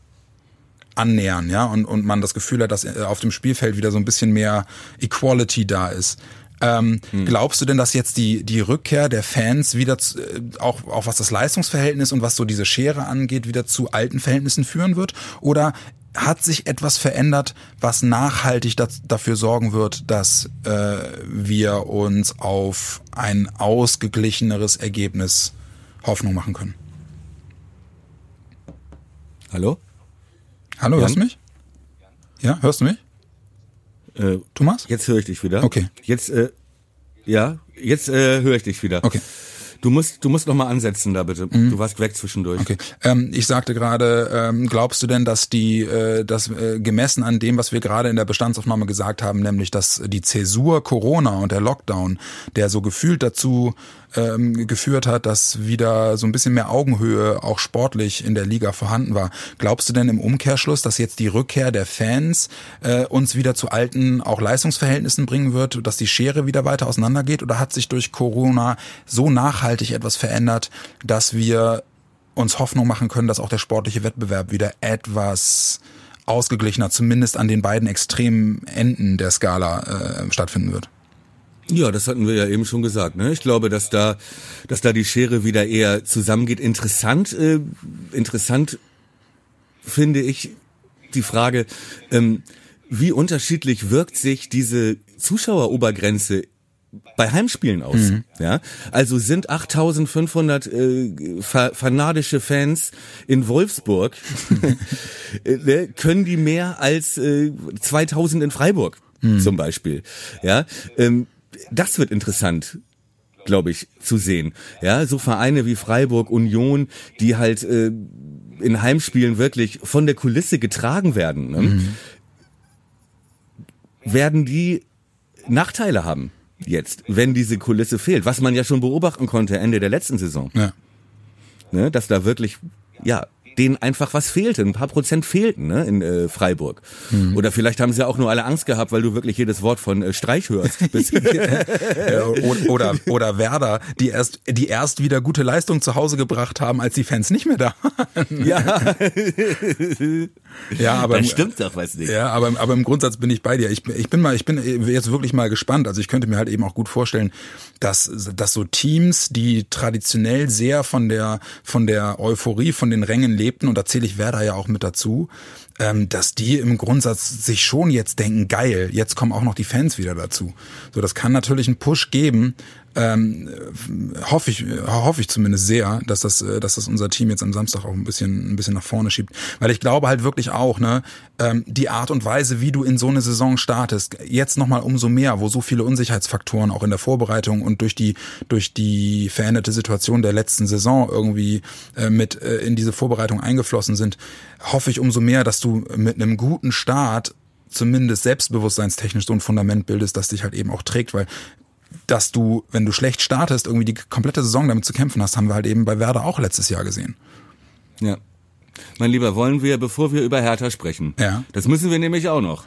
annähern, ja, und, und man das Gefühl hat, dass äh, auf dem Spielfeld wieder so ein bisschen mehr Equality da ist. Ähm, Glaubst du denn, dass jetzt die, die Rückkehr der Fans wieder, zu, äh, auch, auch was das Leistungsverhältnis und was so diese Schere angeht, wieder zu alten Verhältnissen führen wird? Oder hat sich etwas verändert, was nachhaltig das, dafür sorgen wird, dass äh, wir uns auf ein ausgeglicheneres Ergebnis Hoffnung machen können? Hallo? Hallo, Jan? hörst du mich? Ja, hörst du mich? Äh, Thomas? jetzt höre ich dich wieder. Okay. Jetzt, äh, ja, jetzt äh, höre ich dich wieder. Okay. Du musst, du musst noch mal ansetzen da bitte. Du warst weg zwischendurch. Okay. Ähm, ich sagte gerade, ähm, glaubst du denn, dass die, äh, das äh, gemessen an dem, was wir gerade in der Bestandsaufnahme gesagt haben, nämlich dass die Zäsur Corona und der Lockdown, der so gefühlt dazu ähm, geführt hat, dass wieder so ein bisschen mehr Augenhöhe auch sportlich in der Liga vorhanden war. Glaubst du denn im Umkehrschluss, dass jetzt die Rückkehr der Fans äh, uns wieder zu alten auch Leistungsverhältnissen bringen wird, dass die Schere wieder weiter auseinandergeht? Oder hat sich durch Corona so nachhaltig etwas verändert, dass wir uns Hoffnung machen können, dass auch der sportliche Wettbewerb wieder etwas ausgeglichener, zumindest an den beiden extremen Enden der Skala äh, stattfinden wird? Ja, das hatten wir ja eben schon gesagt. Ne? Ich glaube, dass da, dass da die Schere wieder eher zusammengeht. Interessant, äh, interessant finde ich die Frage, ähm, wie unterschiedlich wirkt sich diese Zuschauerobergrenze bei Heimspielen aus. Mhm. Ja, also sind 8.500 äh, fa fanadische Fans in Wolfsburg, <laughs> äh, ne, können die mehr als äh, 2.000 in Freiburg Mhm. zum Beispiel. Ja, ähm, das wird interessant glaube ich, zu sehen. Ja, so Vereine wie Freiburg, Union, die halt äh, in Heimspielen wirklich von der Kulisse getragen werden, ne? werden die Nachteile haben jetzt, wenn diese Kulisse fehlt, was man ja schon beobachten konnte Ende der letzten Saison, Ja. ne? dass da wirklich, ja, denen einfach was fehlte, ein paar Prozent fehlten ne, in äh, Freiburg. Oder vielleicht haben sie ja auch nur alle Angst gehabt, weil du wirklich jedes Wort von äh, Streich hörst. <laughs> Bis- oder, oder, oder Werder, die erst, die erst wieder gute Leistung zu Hause gebracht haben, als die Fans nicht mehr da waren. ja, <laughs> Ja, aber dann stimmt doch was nicht. Ja, aber, aber im Grundsatz bin ich bei dir. Ich, ich bin mal, ich bin jetzt wirklich mal gespannt. Also ich könnte mir halt eben auch gut vorstellen, dass, dass so Teams, die traditionell sehr von der, von der Euphorie, von den Rängen lebten, und da zähle ich Werder ja auch mit dazu, ähm, dass die im Grundsatz sich schon jetzt denken, geil, jetzt kommen auch noch die Fans wieder dazu. So, das kann natürlich einen Push geben. Ähm, hoffe ich, hoffe ich zumindest sehr, dass das, äh, dass das unser Team jetzt am Samstag auch ein bisschen, ein bisschen nach vorne schiebt. Weil ich glaube halt wirklich auch, ne, ähm, die Art und Weise, wie du in so eine Saison startest, jetzt nochmal umso mehr, wo so viele Unsicherheitsfaktoren auch in der Vorbereitung und durch die, durch die veränderte Situation der letzten Saison irgendwie äh, mit äh, in diese Vorbereitung eingeflossen sind, hoffe ich umso mehr, dass du mit einem guten Start zumindest selbstbewusstseinstechnisch so ein Fundament bildest, das dich halt eben auch trägt, weil dass du, wenn du schlecht startest, irgendwie die komplette Saison damit zu kämpfen hast, haben wir halt eben bei Werder auch letztes Jahr gesehen. Ja. Mein Lieber, wollen wir, bevor wir über Hertha sprechen, Ja. das müssen wir nämlich auch noch,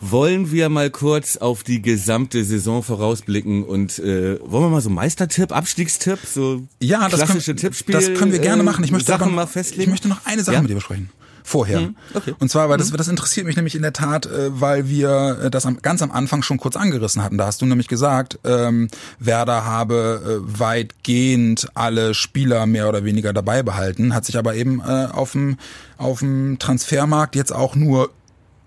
wollen wir mal kurz auf die gesamte Saison vorausblicken und äh, wollen wir mal so Meistertipp, Abstiegstipp, so Ja, das klassische können, Tippspiel, das können wir gerne äh, machen. Ich möchte Sachen aber, mal festlegen. Ich möchte noch eine Sache Ja? mit dir besprechen. Vorher. Mhm, okay. Und zwar, weil das, das interessiert mich nämlich in der Tat, äh, weil wir äh, das am, ganz am Anfang schon kurz angerissen hatten. Da hast du nämlich gesagt, ähm, Werder habe äh, weitgehend alle Spieler mehr oder weniger dabei behalten, hat sich aber eben äh, auf dem auf dem Transfermarkt jetzt auch nur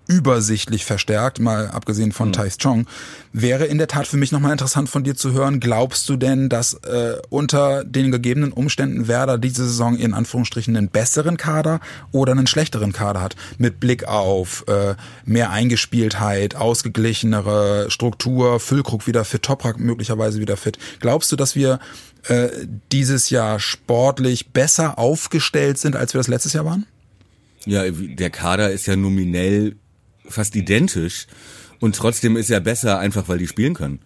übersichtlich verstärkt, mal abgesehen von Thais Chong, wäre in der Tat für mich nochmal interessant von dir zu hören. Glaubst du denn, dass äh, unter den gegebenen Umständen Werder diese Saison in Anführungsstrichen einen besseren Kader oder einen schlechteren Kader hat? Mit Blick auf äh, mehr Eingespieltheit, ausgeglichenere Struktur, Füllkrug wieder fit, Toprak möglicherweise wieder fit. Glaubst du, dass wir äh, dieses Jahr sportlich besser aufgestellt sind, als wir das letztes Jahr waren? Ja, der Kader ist ja nominell fast identisch und trotzdem ist er besser, einfach weil die spielen können.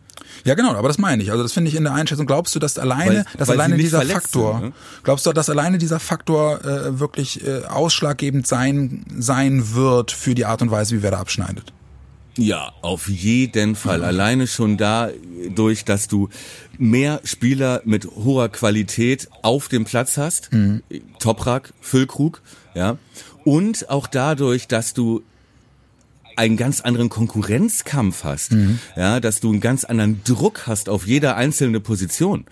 Ja, genau, aber das meine ich. Also das finde ich in der Einschätzung. Glaubst du, dass alleine, Weil- dass weil alleine dieser Faktor, sind, ne? glaubst du, dass alleine dieser Faktor äh, wirklich äh, ausschlaggebend sein sein wird für die Art und Weise, wie wer da abschneidet? Ja, auf jeden Fall. Alleine schon dadurch, dass du mehr Spieler mit hoher Qualität auf dem Platz hast, Toprak, Füllkrug, ja, und auch dadurch, dass du einen ganz anderen Konkurrenzkampf hast, ja, dass du einen ganz anderen Druck hast auf jede einzelne Position.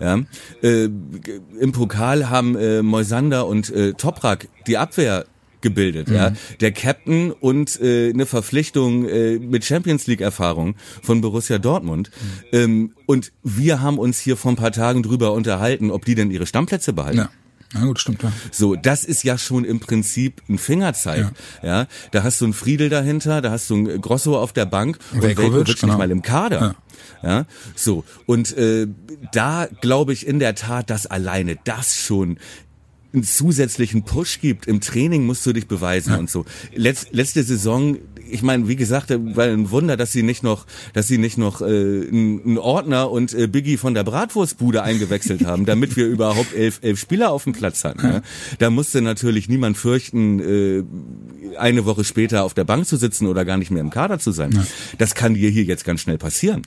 Ja, äh, Im Pokal haben äh, Moisander und äh, Toprak die Abwehr gebildet, ja. Der Captain und äh, eine Verpflichtung äh, mit Champions League Erfahrung von Borussia Dortmund. Ähm, und wir haben uns hier vor ein paar Tagen drüber unterhalten, ob die denn ihre Stammplätze behalten. Ja. Na gut, stimmt, ja. So, das ist ja schon im Prinzip ein Fingerzeig. Ja. da hast du einen Friedel dahinter, da hast du einen Grosso auf der Bank und Velkovic, genau. nicht mal im Kader. Ja. so. Und äh, da glaube ich in der Tat, dass alleine das schon einen zusätzlichen Push gibt. Im Training musst du dich beweisen und so. Letz, letzte Saison, ich meine, wie gesagt, war ein Wunder, dass sie nicht noch, dass sie nicht noch äh, einen Ordner und äh, Biggie von der Bratwurstbude eingewechselt haben, damit wir überhaupt elf, elf Spieler auf dem Platz hatten. Ja. Da musste natürlich niemand fürchten, äh, eine Woche später auf der Bank zu sitzen oder gar nicht mehr im Kader zu sein. Das kann dir hier jetzt ganz schnell passieren.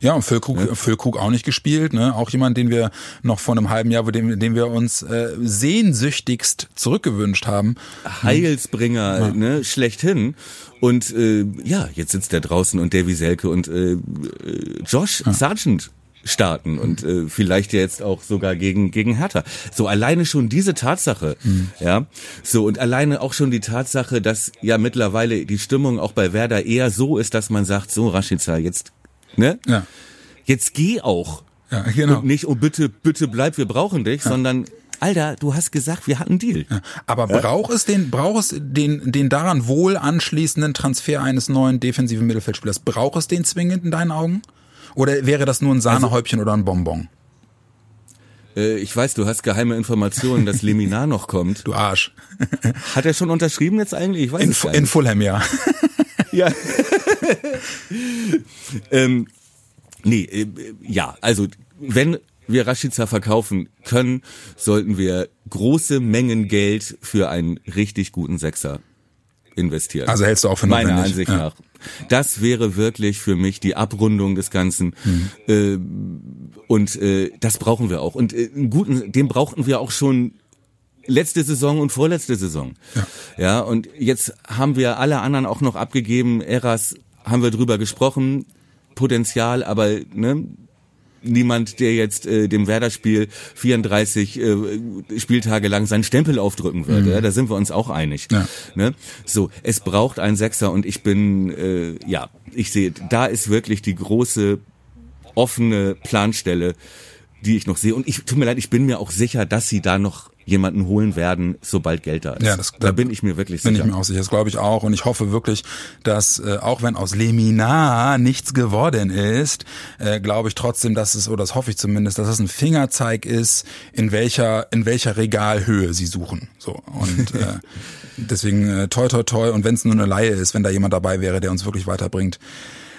Ja, und Füllkrug, Füllkrug auch nicht gespielt, ne? Auch jemand, den wir noch vor einem halben Jahr, den, den wir uns äh, sehnsüchtigst zurückgewünscht haben. Heilsbringer, ne, schlechthin. Und äh, ja, jetzt sitzt er draußen und Davy Selke und äh, äh, Josh Sargent starten und äh, vielleicht jetzt auch sogar gegen gegen Hertha. So alleine schon diese Tatsache, ja, so und alleine auch schon die Tatsache, dass ja mittlerweile die Stimmung auch bei Werder eher so ist, dass man sagt, so Rashica, jetzt, ne, Ja. jetzt geh auch Ja, genau. und nicht oh bitte bitte bleib, wir brauchen dich, sondern Alter, du hast gesagt, wir hatten einen Deal. Aber braucht es den, braucht es den, den daran wohl anschließenden Transfer eines neuen defensiven Mittelfeldspielers? Braucht es den zwingend in deinen Augen? Oder wäre das nur ein Sahnehäubchen oder ein Bonbon? Äh, ich weiß, du hast geheime Informationen, dass Leminar noch kommt. Du Arsch. <laughs> Hat er schon unterschrieben jetzt eigentlich? Ich weiß In, gar in nicht. Fulham, ja. <laughs> Ja. <laughs> ähm, nee, äh, ja, also wenn wir Rashica verkaufen können, sollten wir große Mengen Geld für einen richtig guten Sechser investieren. Also hältst du auch für Meiner notwendig. Ansicht Ja. nach. Das wäre wirklich für mich die Abrundung des Ganzen. Mhm. Äh, und äh, das brauchen wir auch. Und äh, einen guten, den brauchten wir auch schon letzte Saison und vorletzte Saison. Ja. ja, und jetzt haben wir alle anderen auch noch abgegeben. Eras haben wir drüber gesprochen. Potenzial, aber ne, niemand, der jetzt äh, dem Werder-Spiel 34 äh, Spieltage lang seinen Stempel aufdrücken wird. Ja, da sind wir uns auch einig. Ja. Ne? So, es braucht einen Sechser und ich bin, äh, ja, ich sehe, da ist wirklich die große offene Planstelle, die ich noch sehe. Und ich tut mir leid, ich bin mir auch sicher, dass sie da noch jemanden holen werden, sobald Geld da ist. Ja, das- da bin ich mir wirklich Bin sicher. ich mir auch sicher. Das glaube ich auch. Und ich hoffe wirklich, dass äh, auch wenn aus Leminar nichts geworden ist, äh, glaube ich trotzdem, dass es, oder das hoffe ich zumindest, dass es ein Fingerzeig ist, in welcher, in welcher Regalhöhe sie suchen. So. Und äh, <laughs> deswegen äh, toi toi toi. Und wenn es nur eine Laie ist, wenn da jemand dabei wäre, der uns wirklich weiterbringt.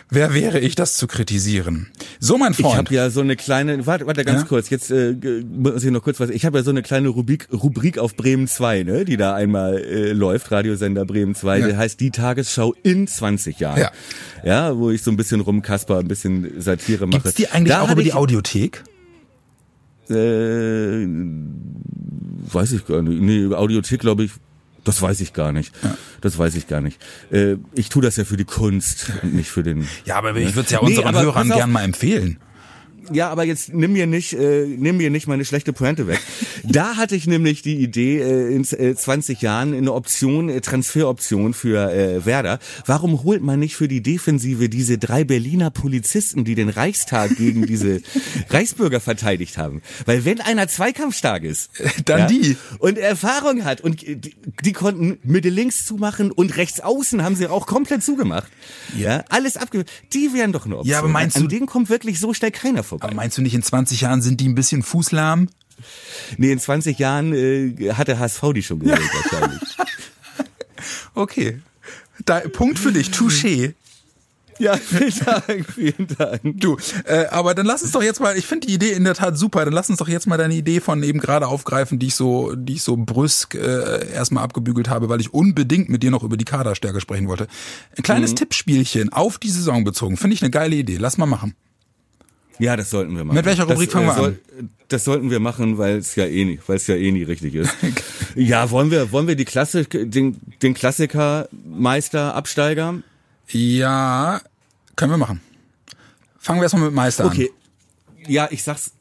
Wer wäre ich, das zu kritisieren? So, mein Ich Freund. habe ja so eine kleine, warte, warte ganz Ja? kurz, jetzt äh, muss ich noch kurz was, ich habe ja so eine kleine Rubrik, Rubrik auf Bremen 2, ne, die da einmal äh, läuft, Radiosender Bremen 2, Ja. der heißt die Tagesschau in 20 Jahren. Ja. Ja, wo ich so ein bisschen rumkasper, ein bisschen Satire mache. Gibt's die eigentlich Da auch über die ich, Audiothek? Äh, weiß ich gar nicht. Nee, Audiothek glaube ich, das weiß ich gar nicht. Das weiß ich gar nicht. Äh, ich tue das ja für die Kunst und nicht für den Ja, aber ich würde es ja Nee, unseren aber Hörern gern mal empfehlen. Ja, aber jetzt nimm mir nicht, äh, nimm mir nicht meine schlechte Pointe weg. <laughs> Da hatte ich nämlich die Idee, äh, in äh, 20 Jahren eine Option, äh, Transferoption für äh, Werder. Warum holt man nicht für die Defensive diese drei Berliner Polizisten, die den Reichstag gegen <laughs> diese Reichsbürger verteidigt haben? Weil wenn einer zweikampfstark ist, <laughs> Dann die. und Erfahrung hat und die, die konnten Mitte links zumachen und rechts außen haben sie auch komplett zugemacht. Ja, alles abge. Die wären doch eine Option. Ja, aber meinst An du- denen kommt wirklich so schnell keiner vorbei. Aber meinst du nicht, in 20 Jahren sind die ein bisschen fußlahm? Nee, in 20 Jahren äh, hat der HSV die schon geholt <laughs> wahrscheinlich. Okay. Da, Punkt für dich, touché. ja, vielen Dank, vielen Dank. Du, äh, aber dann lass uns doch jetzt mal, ich finde die Idee in der Tat super, dann lass uns doch jetzt mal deine Idee von eben gerade aufgreifen, die ich so, die ich so brüsk äh, erstmal abgebügelt habe, weil ich unbedingt mit dir noch über die Kaderstärke sprechen wollte. Ein kleines Tippspielchen auf die Saison bezogen, finde ich eine geile Idee. Lass mal machen. Ja, das sollten wir machen. Mit welcher Rubrik das, fangen wir soll, Das sollten wir machen, weil es ja eh nie, weil es ja eh nie richtig ist. <laughs> ja, wollen wir, wollen wir die Klassik, den, den Klassiker Meister Absteiger? Ja, können wir machen. Fangen wir erstmal mit Meister Okay. Ja, ich sag's,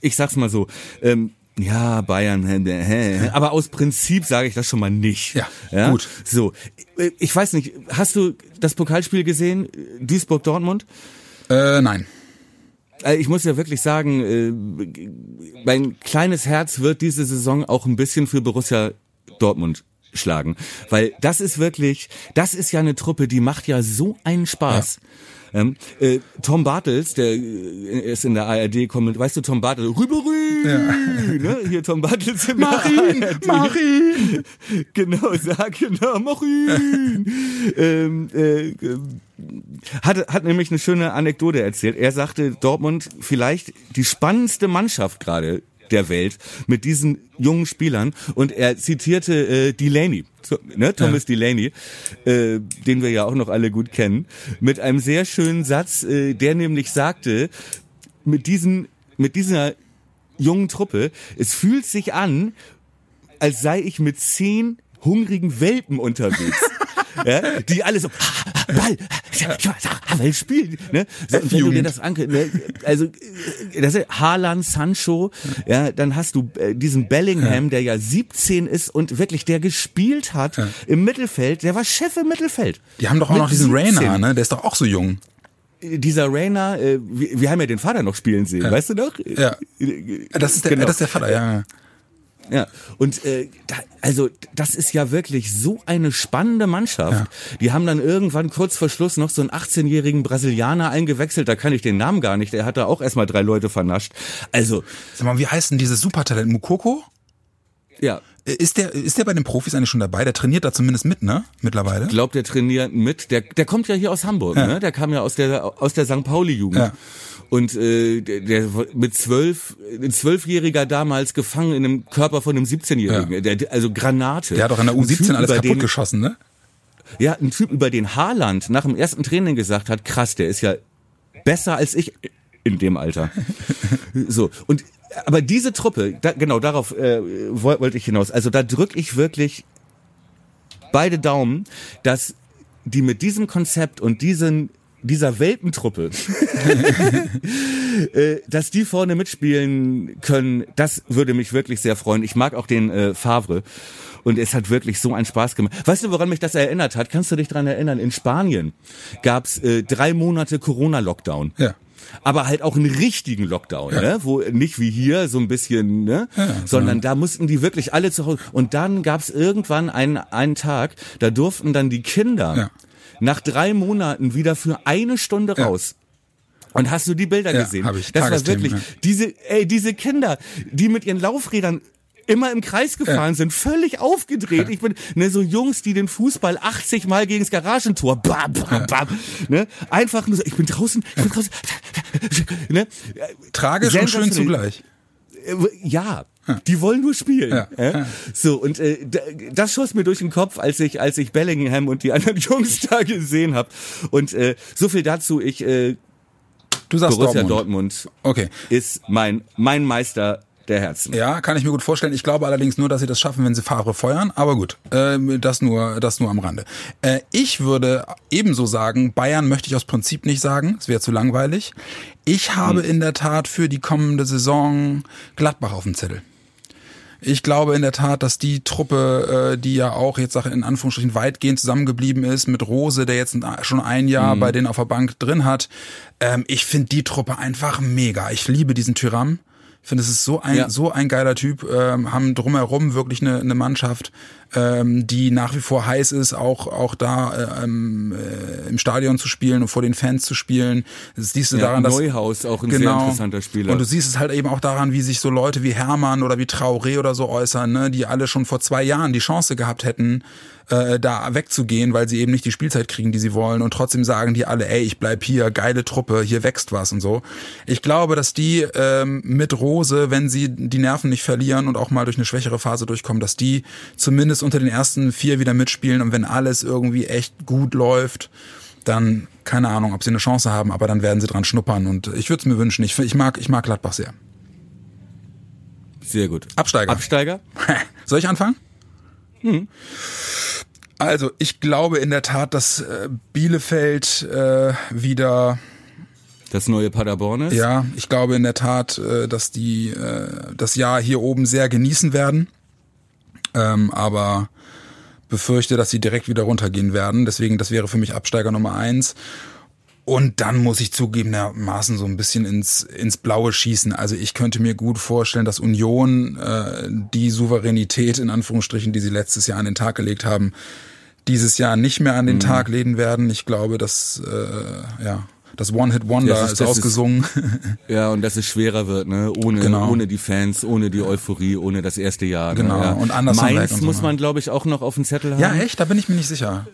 ich sag's mal so. Ähm, ja, Bayern, hä, hä, hä. aber aus Prinzip sage ich das schon mal nicht. Ja, gut. So, äh, ich weiß nicht, hast du das Pokalspiel gesehen, Duisburg-Dortmund? an. Äh, nein. Äh, ich muss ja wirklich sagen, äh, mein kleines Herz wird diese Saison auch ein bisschen für Borussia Dortmund schlagen, weil das ist wirklich, das ist ja eine Truppe, die macht ja so einen Spaß. Ja. Ähm, äh, Tom Bartels, der äh, ist in der ARD kommt, weißt du, Tom Bartels, Rüberü, ja. <laughs> ne? hier Tom Bartels in mach ihn, mach ihn. Genau, sag genau, mach ihn. <laughs> ähm, äh, hat, hat nämlich eine schöne Anekdote erzählt. Er sagte, Dortmund vielleicht die spannendste Mannschaft gerade der Welt mit diesen jungen Spielern und er zitierte äh, Delaney, ne, Thomas ja. Delaney, äh, den wir ja auch noch alle gut kennen, mit einem sehr schönen Satz, äh, der nämlich sagte, mit diesen, mit dieser jungen Truppe, es fühlt sich an, als sei ich mit zehn hungrigen Welpen unterwegs. <laughs> ja, die alle so Ball, Ball spielen. Ne? So, und wenn du dir das anguckst, ne? also das ist Haaland, Sancho, ja, dann hast du äh, diesen Bellingham, der ja 17 ist und wirklich der gespielt hat ja. im Mittelfeld, der war Chef im Mittelfeld. Die haben doch auch Mit noch diesen Rainer, ne? Der ist doch auch so jung dieser Rainer, äh, wir, wir haben ja den Vater noch spielen sehen, ja. weißt du noch? Ja. Das ist der, genau. das ist der Vater, ja. Ja, und äh, da, also das ist ja wirklich so eine spannende Mannschaft. Ja. Die haben dann irgendwann kurz vor Schluss noch so einen 18-jährigen Brasilianer eingewechselt, da kann ich den Namen gar nicht, der hat da auch erstmal drei Leute vernascht. Also. Sag mal, wie heißt denn dieses Supertalent? Mukoko? Ja. Ist der, ist der bei den Profis eigentlich schon dabei? Der trainiert da zumindest mit, ne? Mittlerweile? Ich glaube, der trainiert mit. Der, der kommt ja hier aus Hamburg, ja. ne? Der kam ja aus der, aus der St. Pauli-Jugend. Ja. Und äh, der, der mit zwölf, ein Zwölfjähriger damals gefangen in einem Körper von einem 17-Jährigen. Ja. Also Granate. Der hat doch an der U17 alles kaputt den, geschossen, ne? Ja, ein Typ, über den Haaland nach dem ersten Training gesagt hat, krass, der ist ja besser als ich in dem Alter. <laughs> so, und aber diese Truppe, da, genau darauf äh, wollte ich hinaus. Also da drücke ich wirklich beide Daumen, dass die mit diesem Konzept und diesen dieser Welpentruppe, <laughs> äh, dass die vorne mitspielen können, das würde mich wirklich sehr freuen. Ich mag auch den äh, Favre und es hat wirklich so einen Spaß gemacht. Weißt du, woran mich das erinnert hat? Kannst du dich dran erinnern? In Spanien gab's äh, drei Monate Corona-Lockdown. Ja aber halt auch einen richtigen Lockdown, ja. ne? wo nicht wie hier so ein bisschen, ne? Ja, sondern genau. da mussten die wirklich alle zu Hause. Und dann gab's irgendwann einen, einen Tag, da durften dann die Kinder ja nach drei Monaten wieder für eine Stunde raus. Und hast du die Bilder ja, gesehen? Hab ich. Das war wirklich, ja. diese, ey, diese Kinder, die mit ihren Laufrädern immer im Kreis gefahren ja. sind, völlig aufgedreht. Ich bin ne, so Jungs, die den Fußball 80 Mal gegens Garagentor, bam, bam, bam, ne, einfach nur so, ich bin draußen, ich bin draußen, <laughs> ne, tragisch und schön zugleich. Äh, ja, die wollen nur spielen. Ja. Ja? So, und äh, das schoss mir durch den Kopf, als ich, als ich Bellingham und die anderen <laughs> Jungs da gesehen habe. Und äh, so viel dazu, ich äh, du sagst Borussia Dortmund. Dortmund okay. ist mein, mein Meister der Herzen. Ja, kann ich mir gut vorstellen. Ich glaube allerdings nur, dass sie das schaffen, wenn sie Favre feuern. Aber gut, äh, das nur, das nur am Rande. Äh, ich würde ebenso sagen, Bayern möchte ich aus Prinzip nicht sagen. Es wäre zu langweilig. Ich habe hm. in der Tat für die kommende Saison Gladbach auf dem Zettel. Ich glaube in der Tat, dass die Truppe, äh, die ja auch jetzt in Anführungsstrichen weitgehend zusammengeblieben ist, mit Rose, der jetzt schon ein Jahr mhm. bei denen auf der Bank drin hat, ähm, ich finde die Truppe einfach mega. Ich liebe diesen Tyram. Ich finde, es ist so ein, ja. so ein geiler Typ, ähm, haben drumherum wirklich eine, eine Mannschaft, ähm, die nach wie vor heiß ist, auch, auch da äh, ähm, äh, im Stadion zu spielen und vor den Fans zu spielen. Das siehst du ja, daran, dass. Neuhaus, auch ein genau, sehr interessanter Spieler. Und du siehst es halt eben auch daran, wie sich so Leute wie Hermann oder wie Traoré oder so äußern, ne, die alle schon vor zwei Jahren die Chance gehabt hätten, äh, da wegzugehen, weil sie eben nicht die Spielzeit kriegen, die sie wollen und trotzdem sagen die alle, ey, ich bleib hier, geile Truppe, hier wächst was und so. Ich glaube, dass die ähm, mit Rose, wenn sie die Nerven nicht verlieren und auch mal durch eine schwächere Phase durchkommen, dass die zumindest unter den ersten vier wieder mitspielen und wenn alles irgendwie echt gut läuft, dann keine Ahnung, ob sie eine Chance haben, aber dann werden sie dran schnuppern und ich würde es mir wünschen. Ich, ich mag ich mag Gladbach sehr. Sehr gut. Absteiger. Absteiger. <laughs> Soll ich anfangen? Hm. Also, ich glaube in der Tat, dass äh, Bielefeld äh, wieder das neue Paderborn ist. Ja, ich glaube in der Tat, äh, dass die äh, das Jahr hier oben sehr genießen werden. Ähm, aber befürchte, dass sie direkt wieder runtergehen werden. Deswegen, das wäre für mich Absteiger Nummer eins. Und dann muss ich zugegebenermaßen so ein bisschen ins, ins Blaue schießen. Also ich könnte mir gut vorstellen, dass Union äh, die Souveränität in Anführungsstrichen, die sie letztes Jahr an den Tag gelegt haben, dieses Jahr nicht mehr an den mhm. Tag legen werden. Ich glaube, dass äh, ja das One-Hit-Wonder ja, ist, ist ausgesungen. Ist, <laughs> ja, und dass es schwerer wird, ne? Ohne, genau. ohne die Fans, ohne die Euphorie, ohne das erste Jahr. Ne? Genau. Ja. Und anders Mainz und so muss man, glaube ich, auch noch auf dem Zettel haben. Ja, echt? Da bin ich mir nicht sicher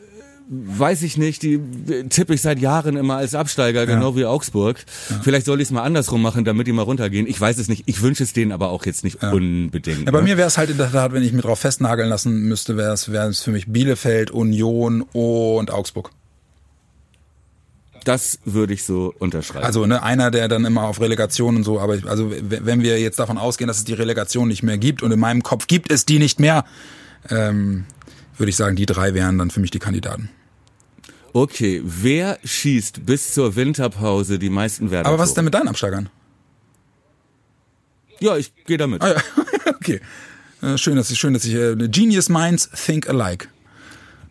weiß ich nicht, die tippe ich seit Jahren immer als Absteiger, ja. genau wie Augsburg. Ja. Vielleicht soll ich es mal andersrum machen, damit die mal runtergehen. Ich weiß es nicht. Ich wünsche es denen aber auch jetzt nicht ja. unbedingt. Ja, bei ne? mir wäre es halt in der Tat, wenn ich mir drauf festnageln lassen müsste, wäre es wäre es für mich Bielefeld, Union und Augsburg. Das würde ich so unterschreiben. Also ne, einer, der dann immer auf Relegation und so, aber ich, also wenn wir jetzt davon ausgehen, dass es die Relegation nicht mehr gibt und in meinem Kopf gibt es die nicht mehr, ähm, würde ich sagen, die drei wären dann für mich die Kandidaten. Okay, wer schießt bis zur Winterpause die meisten Werder? Aber was ist denn mit deinen Absteigern? Ja, ich gehe damit. Ah, ja. <laughs> okay. Äh, schön, dass ich, schön, dass ich, äh, Genius Minds think alike.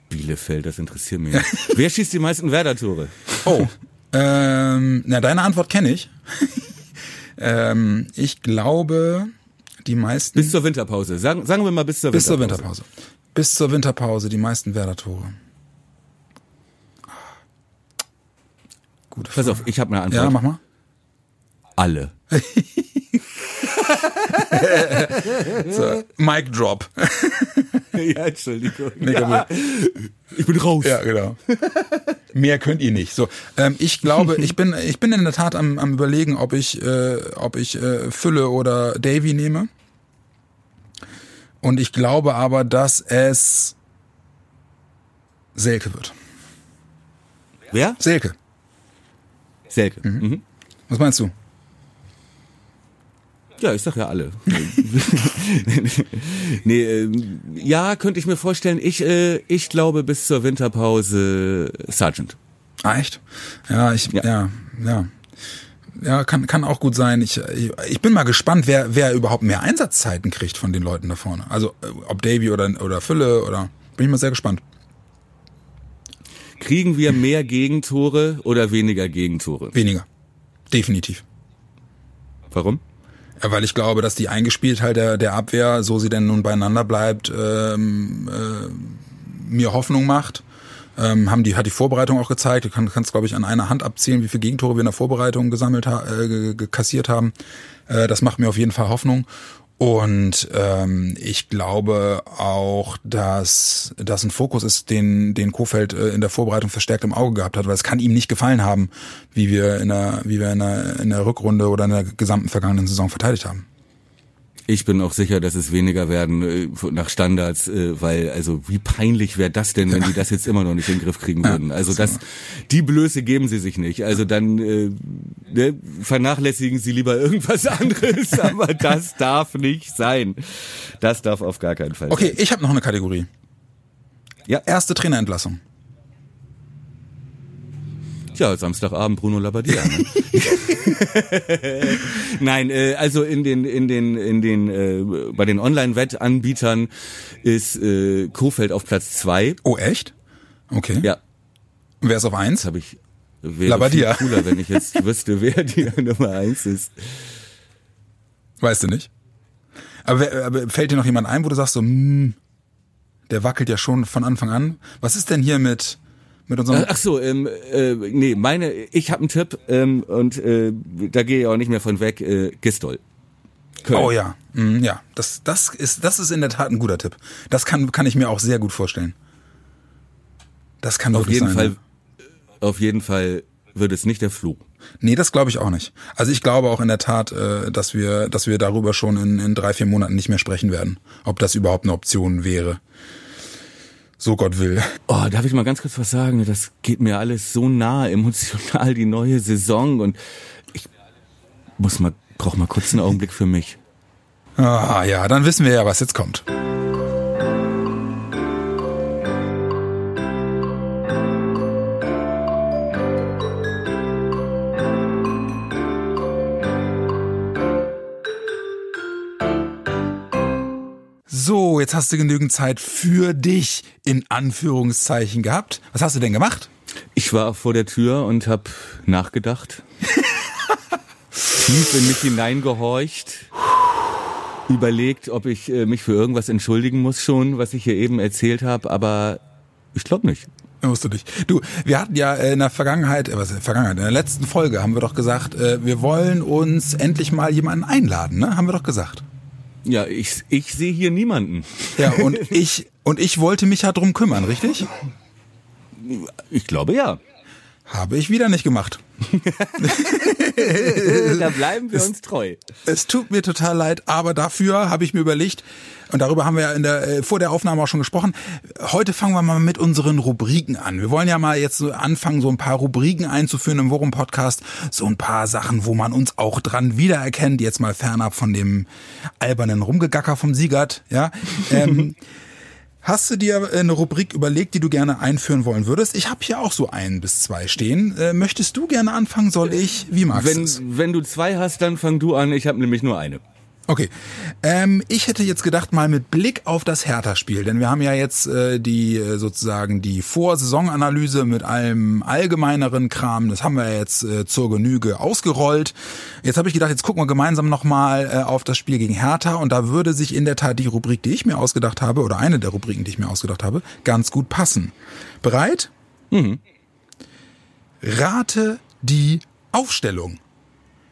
Bielefeld, das interessiert mich. <laughs> wer schießt die meisten Werder-Tore? Oh, ähm, na, deine Antwort kenne ich. <laughs> ähm, ich glaube, die meisten. Bis zur Winterpause. Sagen, sagen wir mal bis zur Winterpause. Bis zur Winterpause. Bis zur Winterpause die meisten Werder-Tore. Gute Frage. Pass auf, ich habe eine Antwort. Ja, mach mal. Alle. <laughs> so, Mic Drop. <laughs> ja, Entschuldigung. Nee, ja. Ich bin raus. Ja, genau. Mehr könnt ihr nicht. So, ähm, ich glaube, <laughs> ich bin, ich bin in der Tat am, am überlegen, ob ich, äh, ob ich äh, Fülle oder Davy nehme. Und ich glaube aber, dass es Selke wird. Wer? Selke. Selke. Mhm. Mhm. Was meinst du? Ja, ich sag ja alle. <laughs> nee, äh, ja, könnte ich mir vorstellen. Ich, äh, ich glaube bis zur Winterpause Sergeant. Ah, echt? Ja, ich, ja, ja. ja. ja kann, kann auch gut sein. Ich, ich, ich bin mal gespannt, wer, wer überhaupt mehr Einsatzzeiten kriegt von den Leuten da vorne. Also, äh, ob Davy oder, oder Fülle oder, bin ich mal sehr gespannt. Kriegen wir mehr Gegentore oder weniger Gegentore? Weniger. Definitiv. Warum? Ja, weil ich glaube, dass die Eingespieltheit der, der Abwehr, so sie denn nun beieinander bleibt, ähm, äh, mir Hoffnung macht. Ähm, haben die, hat die Vorbereitung auch gezeigt. Du kannst, kannst glaube ich, an einer Hand abzählen, wie viele Gegentore wir in der Vorbereitung gesammelt äh, kassiert haben. Äh, das macht mir auf jeden Fall Hoffnung. Und ähm, ich glaube auch, dass das ein Fokus ist, den, den Kofeld äh, in der Vorbereitung verstärkt im Auge gehabt hat, weil es kann ihm nicht gefallen haben, wie wir in der, wie wir in der, in der Rückrunde oder in der gesamten vergangenen Saison verteidigt haben. Ich bin auch sicher, dass es weniger werden äh, nach Standards, äh, weil also wie peinlich wäre das denn, wenn die das jetzt immer noch nicht in den Griff kriegen würden. Also das, die Blöße geben sie sich nicht. Also dann äh, ne, vernachlässigen sie lieber irgendwas anderes, <laughs> aber das darf nicht sein. Das darf auf gar keinen Fall. Okay, sein. ich habe noch eine Kategorie. Ja. Erste Trainerentlassung. Tja, Samstagabend Bruno Labbadia. Ne? <laughs> Nein, äh, also in den in den in den äh, bei den Online-Wettanbietern ist äh, Kofeld auf Platz zwei. Oh echt? Okay. Ja. Wer ist auf eins? Habe ich. Wäre Labbadia. Viel cooler, wenn ich jetzt <laughs> wüsste, wer die <laughs> Nummer eins ist. Weißt du nicht? Aber, aber fällt dir noch jemand ein, wo du sagst so, hm, der wackelt ja schon von Anfang an. Was ist denn hier mit mit unserem. Ach so, ähm, äh, nee, meine, ich habe einen Tipp ähm, und äh, da gehe ich auch nicht mehr von weg. Äh, Gistol. Köln. Oh ja, mhm, ja, das, das ist, das ist in der Tat ein guter Tipp. Das kann, kann ich mir auch sehr gut vorstellen. Das kann auf jeden sein, Fall. Auf jeden Fall wird es nicht der Flug. Nee, das glaube ich auch nicht. Also ich glaube auch in der Tat, äh, dass wir, dass wir darüber schon in, in drei, vier Monaten nicht mehr sprechen werden, ob das überhaupt eine Option wäre. So Gott will. Oh, darf ich mal ganz kurz was sagen? Das geht mir alles so nah, emotional, die neue Saison und ich muss mal, brauch mal kurz einen Augenblick für mich. Ah ja, dann wissen wir ja, was jetzt kommt. So, jetzt hast du genügend Zeit für dich in Anführungszeichen gehabt. Was hast du denn gemacht? Ich war vor der Tür und habe nachgedacht. tief in mich hineingehorcht. Überlegt, ob ich äh, mich für irgendwas entschuldigen muss schon, was ich hier eben erzählt habe, aber ich glaube nicht. Musst du nicht. Du, wir hatten ja in der Vergangenheit, äh, was in der Vergangenheit, in der letzten Folge haben wir doch gesagt, äh, wir wollen uns endlich mal jemanden einladen, ne? Haben wir doch gesagt. Ja, ich, ich sehe hier niemanden. Ja, und <laughs> ich, und ich wollte mich ja drum kümmern, richtig? Ich glaube ja. Habe ich wieder nicht gemacht. <laughs> da bleiben wir uns treu. Es tut mir total leid, aber dafür habe ich mir überlegt, und darüber haben wir ja in der, äh, vor der Aufnahme auch schon gesprochen, heute fangen wir mal mit unseren Rubriken an. Wir wollen ja mal jetzt so anfangen, so ein paar Rubriken einzuführen im Worum-Podcast, so ein paar Sachen, wo man uns auch dran wiedererkennt, jetzt mal fernab von dem albernen Rumgegacker vom Siegert, ja. <laughs> Ähm, Hast du dir eine Rubrik überlegt, die du gerne einführen wollen würdest? Ich habe hier auch so ein bis zwei stehen. Äh, möchtest du gerne anfangen? Soll ich? Wie magst du? Wenn du zwei hast, dann fang du an. Ich habe nämlich nur eine. Okay. Ähm, ich hätte jetzt gedacht, mal mit Blick auf das Hertha-Spiel, denn wir haben ja jetzt äh, die äh, sozusagen die Vorsaisonanalyse mit allem allgemeineren Kram, das haben wir jetzt äh, zur Genüge ausgerollt. Jetzt habe ich gedacht, jetzt gucken wir gemeinsam nochmal äh, auf das Spiel gegen Hertha und da würde sich in der Tat die Rubrik, die ich mir ausgedacht habe, oder eine der Rubriken, die ich mir ausgedacht habe, ganz gut passen. Bereit? Mhm. Rate die Aufstellung.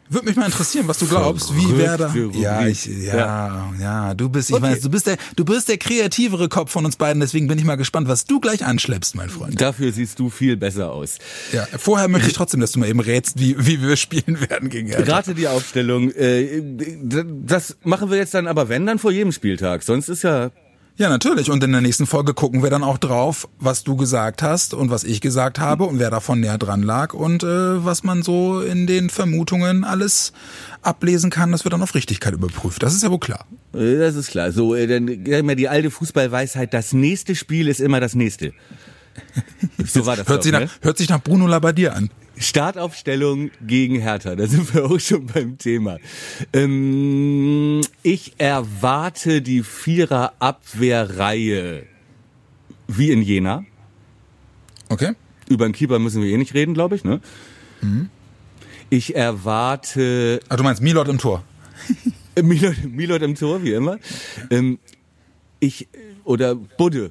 Würde mich mal interessieren, was du glaubst, wie wäre da. Ja, ich, ja, ja, ja, du bist, ich okay. weiß, du bist der, du bist der kreativere Kopf von uns beiden, deswegen bin ich mal gespannt, was du gleich anschleppst, mein Freund. Dafür siehst du viel besser aus. Ja, vorher möchte ich trotzdem, dass du mal eben rätst, wie, wie wir spielen werden gegen Hertha. Rate die Aufstellung. Äh, das machen wir jetzt dann aber wenn dann vor jedem Spieltag, sonst ist ja ja, natürlich. Und in der nächsten Folge gucken wir dann auch drauf, was du gesagt hast und was ich gesagt habe und wer davon näher dran lag und äh, was man so in den Vermutungen alles ablesen kann. Das wird dann auf Richtigkeit überprüft. Das ist ja wohl klar. Äh, das ist klar. So, äh, dann immer die alte Fußballweisheit, das nächste Spiel ist immer das nächste. <laughs> So war das. hört, doch, sich nach, ne? hört sich nach Bruno Labbadia an. Startaufstellung gegen Hertha, da sind wir <laughs> auch schon beim Thema. Ähm, ich erwarte die Vierer Abwehrreihe wie in Jena. Okay. Über den Keeper müssen wir eh nicht reden, glaube ich, ne? Mhm. Ich erwarte. Ah, du meinst Milot im Tor? <laughs> Milot, Milot im Tor, wie immer. Ähm, ich oder Budde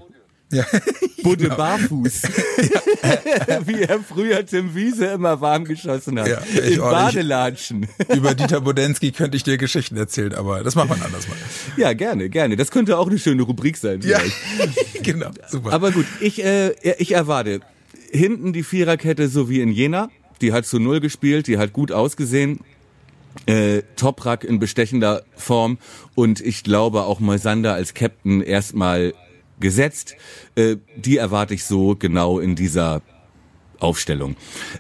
ja. <laughs> Budde genau. barfuß. <laughs> Wie er früher Tim Wiese immer warm geschossen hat. Ja, in Badelatschen. <laughs> Über Dieter Bodensky könnte ich dir Geschichten erzählen, aber das macht man anders mal. Ja, gerne, gerne. Das könnte auch eine schöne Rubrik sein. Vielleicht. Ja, <laughs> genau, super. Aber gut, ich, äh, ich erwarte hinten die Viererkette so wie in Jena. Die hat zu Null gespielt, die hat gut ausgesehen. Äh, Toprak in bestechender Form und ich glaube auch Moisander als Captain erstmal gesetzt. Äh, die erwarte ich so genau in dieser Aufstellung.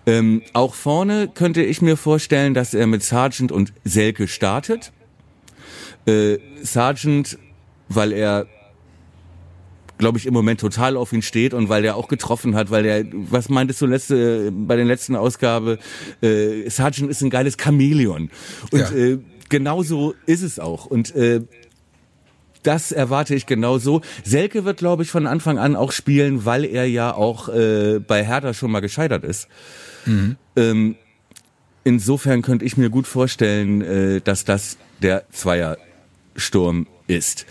Ähm, auch vorne könnte ich mir vorstellen, dass er mit Sargent und Selke startet. Äh, Sargent, weil er glaube ich, im Moment total auf ihn steht und weil er auch getroffen hat, weil er, was meintest du letzte, bei den letzten Ausgabe, äh, Sargent ist ein geiles Chamäleon. Und ja. äh, genauso ist es auch. Und äh, das erwarte ich genauso. Selke wird, glaube ich, von Anfang an auch spielen, weil er ja auch äh, bei Hertha schon mal gescheitert ist. Mhm. Ähm, insofern könnte ich mir gut vorstellen, äh, dass das der Zweiersturm ist.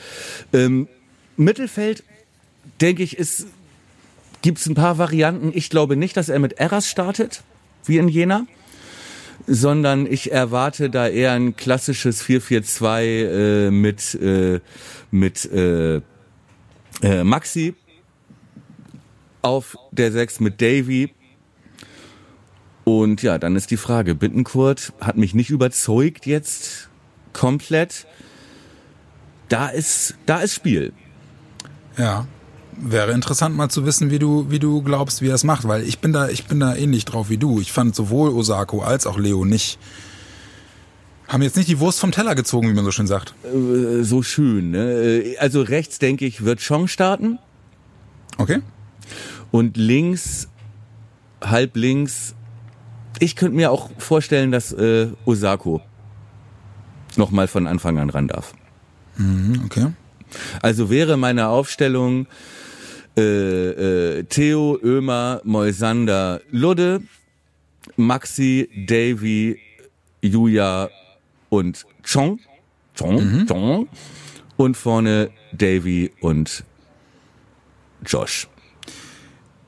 Ähm, Mittelfeld, denke ich, ist gibt es ein paar Varianten. Ich glaube nicht, dass er mit Eras startet, wie in Jena sondern ich erwarte da eher ein klassisches 4-4-2 äh, mit, äh, mit äh, äh, Maxi auf der 6 mit Davy. Und ja, dann ist die Frage, Bittenkurt hat mich nicht überzeugt jetzt komplett. Da ist, da ist Spiel. Ja. Wäre interessant mal zu wissen, wie du, wie du glaubst, wie er es macht, weil ich bin da, ich bin da ähnlich drauf wie du. Ich fand sowohl Osako als auch Leo nicht, haben jetzt nicht die Wurst vom Teller gezogen, wie man so schön sagt. Äh, so schön, ne? Äh, also rechts, denke ich, wird Chong starten. Okay. Und links, halb links, ich könnte mir auch vorstellen, dass äh, Osako nochmal von Anfang an ran darf. Mhm, okay. Also wäre meine Aufstellung äh, äh, Theo, Ömer, Moisander, Ludde, Maxi, Davy, Julia und Chong. Chong, Chong. Und vorne Davy und Josh.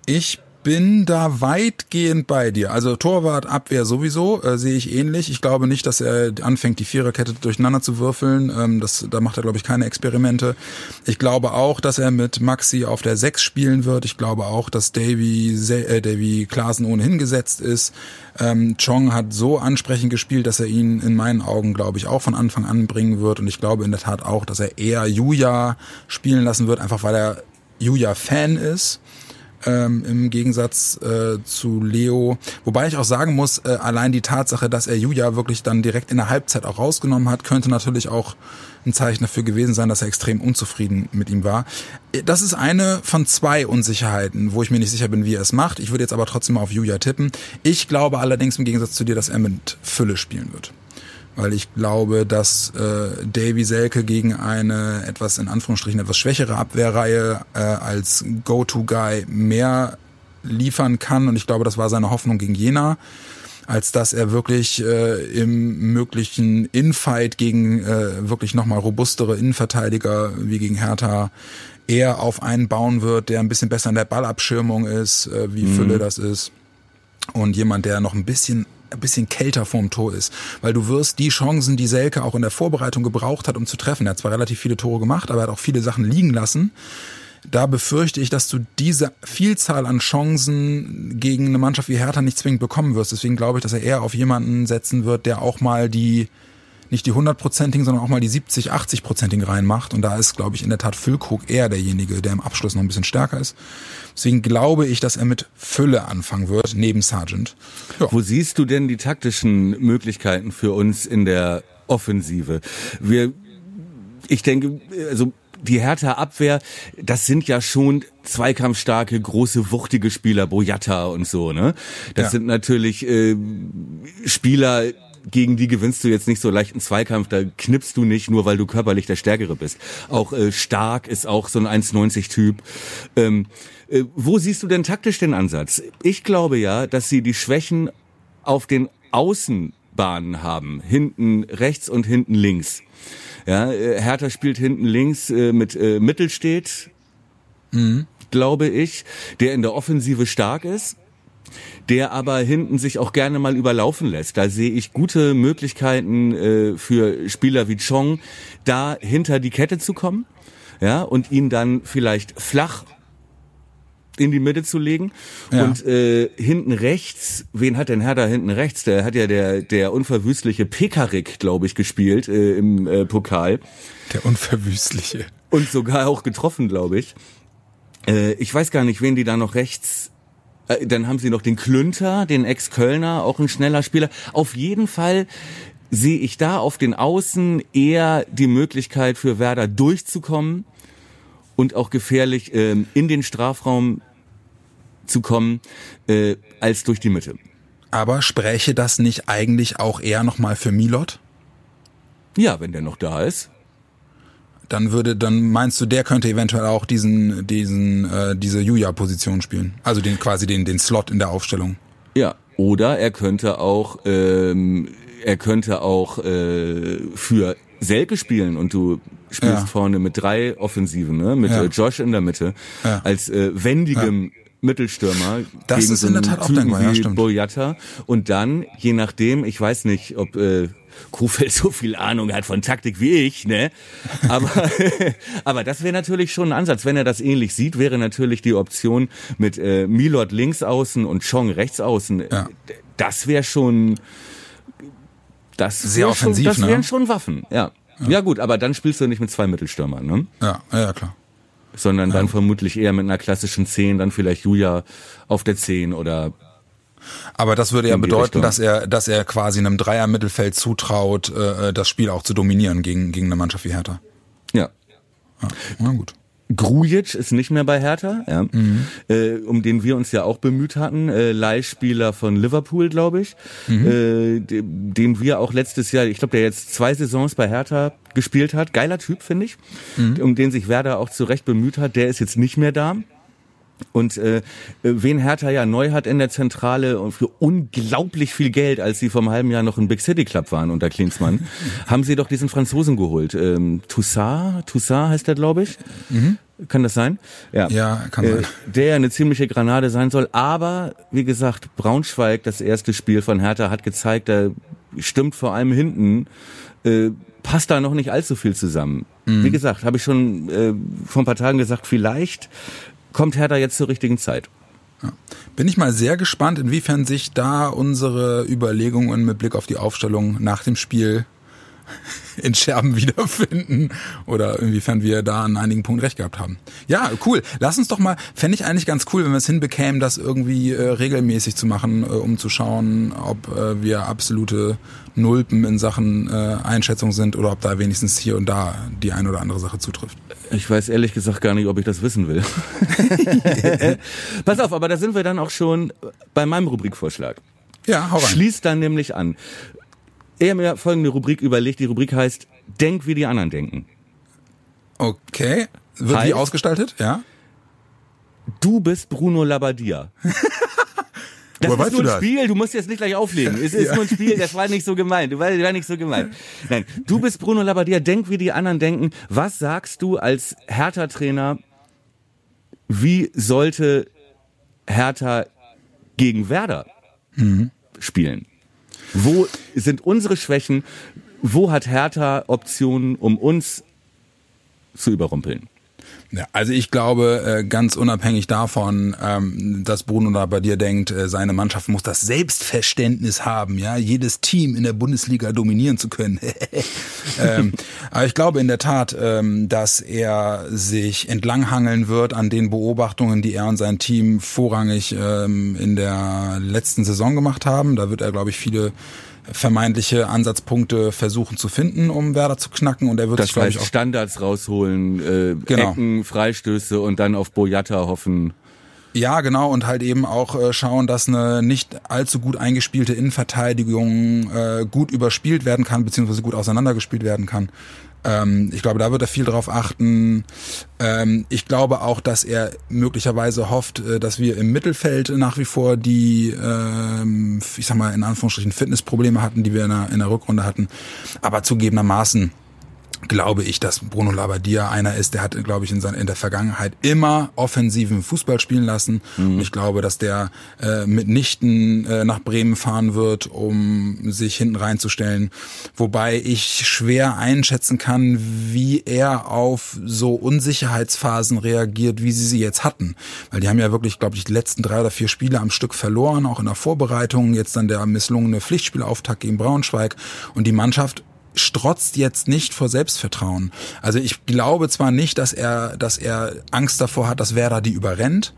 Ich bin da weitgehend bei dir. Also Torwart, Abwehr sowieso, äh, sehe ich ähnlich. Ich glaube nicht, dass er anfängt, die Viererkette durcheinander zu würfeln. Ähm, das, da macht er, glaube ich, keine Experimente. Ich glaube auch, dass er mit Maxi auf der Sechs spielen wird. Ich glaube auch, dass Davy, äh, Davy Klaasen ohnehin gesetzt ist. Ähm, Chong hat so ansprechend gespielt, dass er ihn in meinen Augen, glaube ich, auch von Anfang an bringen wird. Und ich glaube in der Tat auch, dass er eher Julia spielen lassen wird, einfach weil er Julia-Fan ist ähm, im Gegensatz äh, zu Leo. Wobei ich auch sagen muss, äh, allein die Tatsache, dass er Julia wirklich dann direkt in der Halbzeit auch rausgenommen hat, könnte natürlich auch ein Zeichen dafür gewesen sein, dass er extrem unzufrieden mit ihm war. Das ist eine von zwei Unsicherheiten, wo ich mir nicht sicher bin, wie er es macht. Ich würde jetzt aber trotzdem mal auf Julia tippen. Ich glaube allerdings im Gegensatz zu dir, dass er mit Fülle spielen wird weil ich glaube, dass äh, Davy Selke gegen eine etwas in Anführungsstrichen etwas schwächere Abwehrreihe äh, als Go-to-Guy mehr liefern kann und ich glaube, das war seine Hoffnung gegen Jena, als dass er wirklich äh, im möglichen Infight gegen äh, wirklich nochmal robustere Innenverteidiger wie gegen Hertha eher auf einen bauen wird, der ein bisschen besser in der Ballabschirmung ist, äh, wie mhm. Fülle das ist und jemand, der noch ein bisschen ein bisschen kälter vorm Tor ist. Weil du wirst die Chancen, die Selke auch in der Vorbereitung gebraucht hat, um zu treffen, er hat zwar relativ viele Tore gemacht, aber er hat auch viele Sachen liegen lassen. Da befürchte ich, dass du diese Vielzahl an Chancen gegen eine Mannschaft wie Hertha nicht zwingend bekommen wirst. Deswegen glaube ich, dass er eher auf jemanden setzen wird, der auch mal die nicht die 100-prozentigen, sondern auch mal die 70, 80-prozentigen reinmacht. Und da ist, glaube ich, in der Tat Füllkrug eher derjenige, der im Abschluss noch ein bisschen stärker ist. Deswegen glaube ich, dass er mit Fülle anfangen wird, neben Sargent. Ja. Wo siehst du denn die taktischen Möglichkeiten für uns in der Offensive? Wir, ich denke, also die Hertha Abwehr, das sind ja schon zweikampfstarke, große, wuchtige Spieler, Boyata und so, ne? Das ja. sind natürlich äh, Spieler, gegen die gewinnst du jetzt nicht so leicht einen Zweikampf, da knippst du nicht, nur weil du körperlich der Stärkere bist. Auch äh, Stark ist auch so ein 1,90-Typ. Ähm, äh, wo siehst du denn taktisch den Ansatz? Ich glaube ja, dass sie die Schwächen auf den Außenbahnen haben. Hinten rechts und hinten links. Ja, äh, Hertha spielt hinten links äh, mit äh, Mittelstedt, mhm. glaube ich, der in der Offensive stark ist der aber hinten sich auch gerne mal überlaufen lässt. Da sehe ich gute Möglichkeiten äh, für Spieler wie Chong, da hinter die Kette zu kommen, ja, und ihn dann vielleicht flach in die Mitte zu legen. Ja. Und äh, hinten rechts, wen hat denn Herr da hinten rechts? Der hat ja der, der unverwüstliche Pekarik, glaube ich, gespielt äh, im äh, Pokal. Der unverwüstliche. Und sogar auch getroffen, glaube ich. Äh, ich weiß gar nicht, wen die da noch rechts äh, dann haben sie noch den Klünter, den Ex-Kölner, auch ein schneller Spieler. Auf jeden Fall sehe ich da auf den Außen eher die Möglichkeit für Werder durchzukommen und auch gefährlich ähm, in den Strafraum zu kommen, äh, als durch die Mitte. Aber spräche das nicht eigentlich auch eher nochmal für Milot? Ja, wenn der noch da ist dann würde, dann meinst du, der könnte eventuell auch diesen, diesen, äh, diese Julia-Position spielen. Also den quasi den, den Slot in der Aufstellung. Ja. Oder er könnte auch, ähm, er könnte auch äh, für Selke spielen und du spielst ja. vorne mit drei Offensiven, ne? Mit ja. äh, Josh in der Mitte. Ja. Als äh, wendigem Mittelstürmer das gegen ist so in der Tat auch denkbar, ja, stimmt. Boyata. Und dann, je nachdem, ich weiß nicht, ob äh, Kofeld so viel Ahnung hat von Taktik wie ich, ne? Aber, <laughs> aber das wäre natürlich schon ein Ansatz. Wenn er das ähnlich sieht, wäre natürlich die Option mit äh, Milot links außen und Chong rechts außen. Ja. Das wäre schon, das sehr offensiv, schon, das ne? wären schon Waffen, ja. ja. ja. gut, aber dann spielst du nicht mit zwei Mittelstürmern, ne? Ja, ja, klar. Sondern dann vermutlich eher mit einer klassischen 10, dann vielleicht Julia auf der 10 oder aber das würde ja bedeuten, dass er, dass er quasi einem Dreier-Mittelfeld zutraut, äh, das Spiel auch zu dominieren gegen, gegen eine Mannschaft wie Hertha. Ja. ja na gut. Grujic ist nicht mehr bei Hertha, ja, mhm. äh, um den wir uns ja auch bemüht hatten, äh, Leihspieler von Liverpool, glaube ich, mhm. äh, den, den wir auch letztes Jahr, ich glaube, der jetzt zwei Saisons bei Hertha gespielt hat, geiler Typ, finde ich, mhm. um den sich Werder auch zurecht bemüht hat, der ist jetzt nicht mehr da. Und äh, wen Hertha ja neu hat in der Zentrale und für unglaublich viel Geld, als sie vor einem halben Jahr noch ein Big City Club waren unter Klinsmann, <laughs> haben sie doch diesen Franzosen geholt. Ähm, Toussaint, Toussaint heißt der, glaube ich. Mhm. Kann das sein? Ja, ja kann sein. Äh, der eine ziemliche Granate sein soll. Aber, wie gesagt, Braunschweig, das erste Spiel von Hertha, hat gezeigt, da stimmt vor allem hinten, äh, passt da noch nicht allzu viel zusammen. Mhm. Wie gesagt, habe ich schon äh, vor ein paar Tagen gesagt, vielleicht kommt Hertha jetzt zur richtigen Zeit. Ja. Bin ich mal sehr gespannt, inwiefern sich da unsere Überlegungen mit Blick auf die Aufstellung nach dem Spiel in Scherben wiederfinden oder inwiefern wir da an einigen Punkten recht gehabt haben. Ja, cool. Lass uns doch mal, fände ich eigentlich ganz cool, wenn wir es hinbekämen, das irgendwie äh, regelmäßig zu machen, äh, um zu schauen, ob äh, wir absolute Nulpen in Sachen äh, Einschätzung sind oder ob da wenigstens hier und da die eine oder andere Sache zutrifft. Ich weiß ehrlich gesagt gar nicht, ob ich das wissen will. <laughs> Pass auf, aber da sind wir dann auch schon bei meinem Rubrikvorschlag. Ja, hau rein. Schließt dann nämlich an. Er hat mir folgende Rubrik überlegt. Die Rubrik heißt Denk, wie die anderen denken. Okay. Wird heißt, wie ausgestaltet? Ja. Du bist Bruno Labbadia. <laughs> Das Woher ist nur ein das? Spiel, du musst jetzt nicht gleich auflegen. Es ist ja. nur ein Spiel, das war nicht so gemeint. Du war, war nicht so gemeint. Nein, du bist Bruno Labbadia, denk wie die anderen denken. Was sagst du als Hertha-Trainer, wie sollte Hertha gegen Werder mhm. spielen? Wo sind unsere Schwächen? Wo hat Hertha Optionen, um uns zu überrumpeln? Ja, also ich glaube, äh, ganz unabhängig davon, ähm, dass Bruno da bei dir denkt, äh, seine Mannschaft muss das Selbstverständnis haben, ja, jedes Team in der Bundesliga dominieren zu können. <laughs> ähm, aber ich glaube in der Tat, ähm, dass er sich entlanghangeln wird an den Beobachtungen, die er und sein Team vorrangig in der letzten Saison gemacht haben. Da wird er, glaube ich, viele vermeintliche Ansatzpunkte versuchen zu finden, um Werder zu knacken. Und er wird das sich, heißt, ich, auch Standards rausholen, äh, genau. Ecken, Freistöße und dann auf Boyata hoffen. Ja, genau, und halt eben auch äh, schauen, dass eine nicht allzu gut eingespielte Innenverteidigung äh, gut überspielt werden kann, beziehungsweise gut auseinandergespielt werden kann. Ähm, ich glaube, da wird er viel drauf achten. Ähm, ich glaube auch, dass er möglicherweise hofft, äh, dass wir im Mittelfeld nach wie vor die, ähm, ich sag mal, in Anführungsstrichen Fitnessprobleme hatten, die wir in der, in der Rückrunde hatten. Aber zugegebenermaßen glaube ich, dass Bruno Labbadia einer ist, der hat, glaube ich, in, seiner, in der Vergangenheit immer offensiven Fußball spielen lassen. Mhm. Und ich glaube, dass der äh, mitnichten äh, nach Bremen fahren wird, um sich hinten reinzustellen. Wobei ich schwer einschätzen kann, wie er auf so Unsicherheitsphasen reagiert, wie sie sie jetzt hatten. Weil die haben ja wirklich, glaube ich, die letzten drei oder vier Spiele am Stück verloren, auch in der Vorbereitung. Jetzt dann der misslungene Pflichtspielauftakt gegen Braunschweig. Und die Mannschaft strotzt jetzt nicht vor Selbstvertrauen. Also ich glaube zwar nicht, dass er, dass er Angst davor hat, dass Werder die überrennt.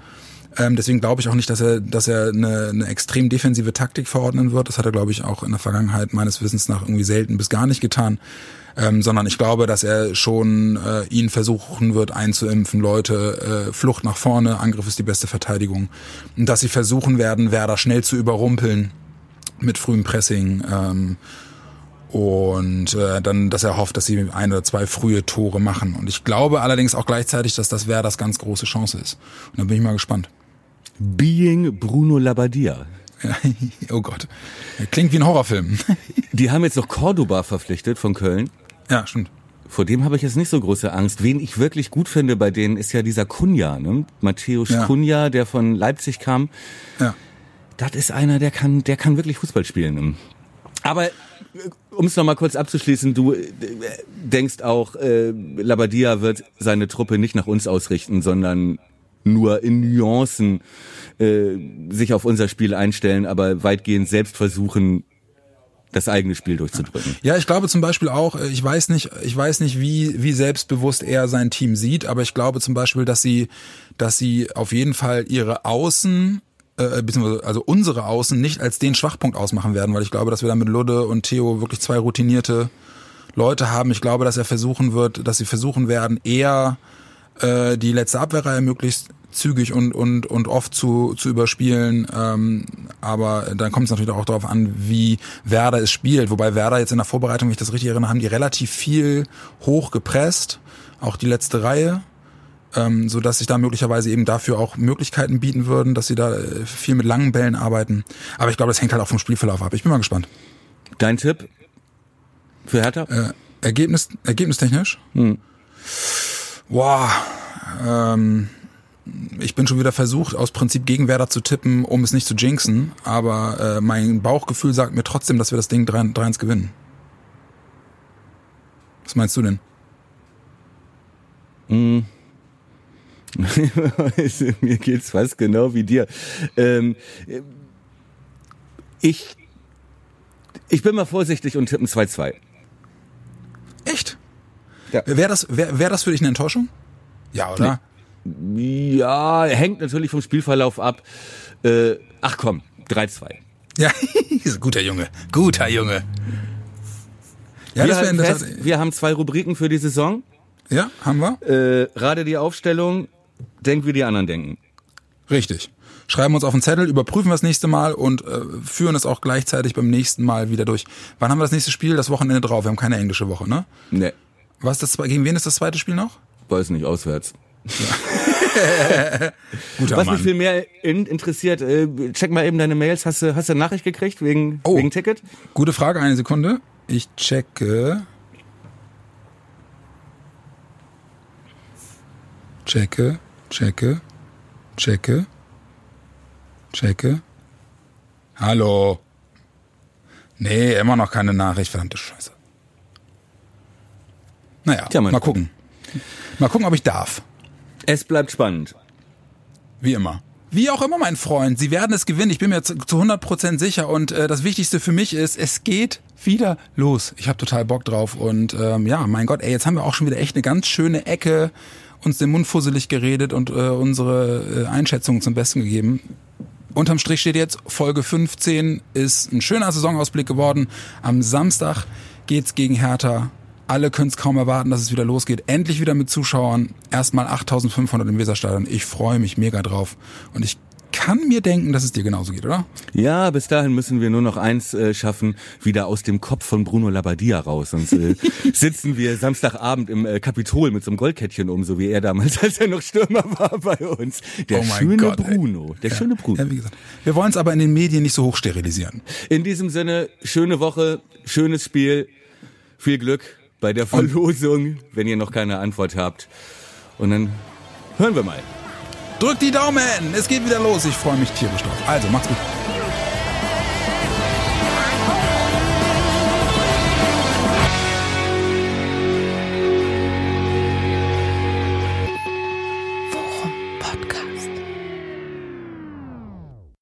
Ähm, deswegen glaube ich auch nicht, dass er, dass er eine, eine extrem defensive Taktik verordnen wird. Das hat er, glaube ich, auch in der Vergangenheit meines Wissens nach irgendwie selten bis gar nicht getan. Ähm, sondern ich glaube, dass er schon äh, ihn versuchen wird einzuimpfen, Leute, äh, Flucht nach vorne, Angriff ist die beste Verteidigung. Und dass sie versuchen werden, Werder schnell zu überrumpeln mit frühem Pressing. Ähm, und äh, dann, dass er hofft, dass sie ein oder zwei frühe Tore machen. Und ich glaube allerdings auch gleichzeitig, dass das wäre das ganz große Chance ist. Und da bin ich mal gespannt. Being Bruno Labbadia. <laughs> oh Gott. Klingt wie ein Horrorfilm. <laughs> Die haben jetzt noch Cordoba verpflichtet von Köln. Ja, stimmt. Vor dem habe ich jetzt nicht so große Angst. Wen ich wirklich gut finde bei denen ist ja dieser Kunja, ne? Matthäus ja. Kunja, der von Leipzig kam. Ja. Das ist einer, der kann, der kann wirklich Fußball spielen. Ne? Aber um es nochmal kurz abzuschließen, du äh, denkst auch, äh, Labadia wird seine Truppe nicht nach uns ausrichten, sondern nur in Nuancen äh, sich auf unser Spiel einstellen, aber weitgehend selbst versuchen, das eigene Spiel durchzudrücken. Ja, ich glaube zum Beispiel auch, äh, ich weiß nicht, ich weiß nicht, wie, wie selbstbewusst er sein Team sieht, aber ich glaube zum Beispiel, dass sie, dass sie auf jeden Fall ihre Außen äh, beziehungsweise also unsere Außen nicht als den Schwachpunkt ausmachen werden, weil ich glaube, dass wir da mit Ludde und Theo wirklich zwei routinierte Leute haben. Ich glaube, dass er versuchen wird, dass sie versuchen werden, eher äh, die letzte Abwehrreihe möglichst zügig und und und oft zu zu überspielen. Ähm, aber dann kommt es natürlich auch darauf an, wie Werder es spielt. Wobei Werder jetzt in der Vorbereitung, wenn ich das richtig erinnere, haben die relativ viel hoch gepresst, auch die letzte Reihe ähm, so dass sich da möglicherweise eben dafür auch Möglichkeiten bieten würden, dass sie da äh, viel mit langen Bällen arbeiten. Aber ich glaube, das hängt halt auch vom Spielverlauf ab. Ich bin mal gespannt. Dein Tipp für Hertha? Äh, Ergebnis, ergebnistechnisch? Hm. Boah, ähm, ich bin schon wieder versucht, aus Prinzip gegen Werder zu tippen, um es nicht zu jinxen. Aber äh, mein Bauchgefühl sagt mir trotzdem, dass wir das Ding 3-1 gewinnen. Was meinst du denn? Mm. <laughs> Mir geht's fast genau wie dir. Ähm, ich, ich bin mal vorsichtig und tippen 2-2. Echt? Ja. Wäre das, wär, wär das für dich eine Enttäuschung? Ja, oder? Nee. Ja, hängt natürlich vom Spielverlauf ab. Äh, ach komm, 3-2. Ja, <laughs> guter Junge, guter Junge. Ja, wir, das fest, wir haben zwei Rubriken für die Saison. Ja, haben wir. Äh, Rate die Aufstellung, denk wie die anderen denken. Richtig. Schreiben uns auf den Zettel, überprüfen wir das nächste Mal und äh, führen es auch gleichzeitig beim nächsten Mal wieder durch. Wann haben wir das nächste Spiel? Das Wochenende drauf. Wir haben keine englische Woche, ne? Nee. Was das, gegen wen ist das zweite Spiel noch? Weiß nicht, auswärts. Ja. <laughs> Guter Was Mann. mich viel mehr in, interessiert, äh, check mal eben deine Mails. Hast du, hast du eine Nachricht gekriegt wegen, oh, wegen Ticket? Gute Frage, eine Sekunde. Ich checke. Checke, checke, checke, checke. Hallo. Nee, immer noch keine Nachricht, verdammte Scheiße. Naja, Tja, mal gucken. Mal gucken, ob ich darf. Es bleibt spannend. Wie immer. Wie auch immer, mein Freund, Sie werden es gewinnen. Ich bin mir zu 100% sicher. Und äh, das Wichtigste für mich ist, es geht wieder los. Ich habe total Bock drauf. Und ähm, ja, mein Gott, ey, jetzt haben wir auch schon wieder echt eine ganz schöne Ecke uns den Mund fusselig geredet und äh, unsere äh, Einschätzungen zum Besten gegeben. Unterm Strich steht jetzt, Folge 15 ist ein schöner Saisonausblick geworden. Am Samstag geht's gegen Hertha. Alle können es kaum erwarten, dass es wieder losgeht. Endlich wieder mit Zuschauern. Erstmal 8500 im Weserstadion. Ich freue mich mega drauf. Und ich kann mir denken, dass es dir genauso geht, oder? Ja, bis dahin müssen wir nur noch eins äh, schaffen, wieder aus dem Kopf von Bruno Labbadia raus. Sonst äh, <laughs> sitzen wir Samstagabend im äh, Kapitol mit so einem Goldkettchen um, so wie er damals, <laughs> als er noch Stürmer war bei uns. Der oh schöne Gott, Bruno. Der ja. schöne Bruno. Ja, wie gesagt. Wir wollen es aber in den Medien nicht so hoch sterilisieren. In diesem Sinne, schöne Woche, schönes Spiel, viel Glück bei der Verlosung, wenn ihr noch keine Antwort habt. Und dann hören wir mal. Drückt die Daumen, es geht wieder los. Ich freue mich tierisch drauf. Also, macht's gut.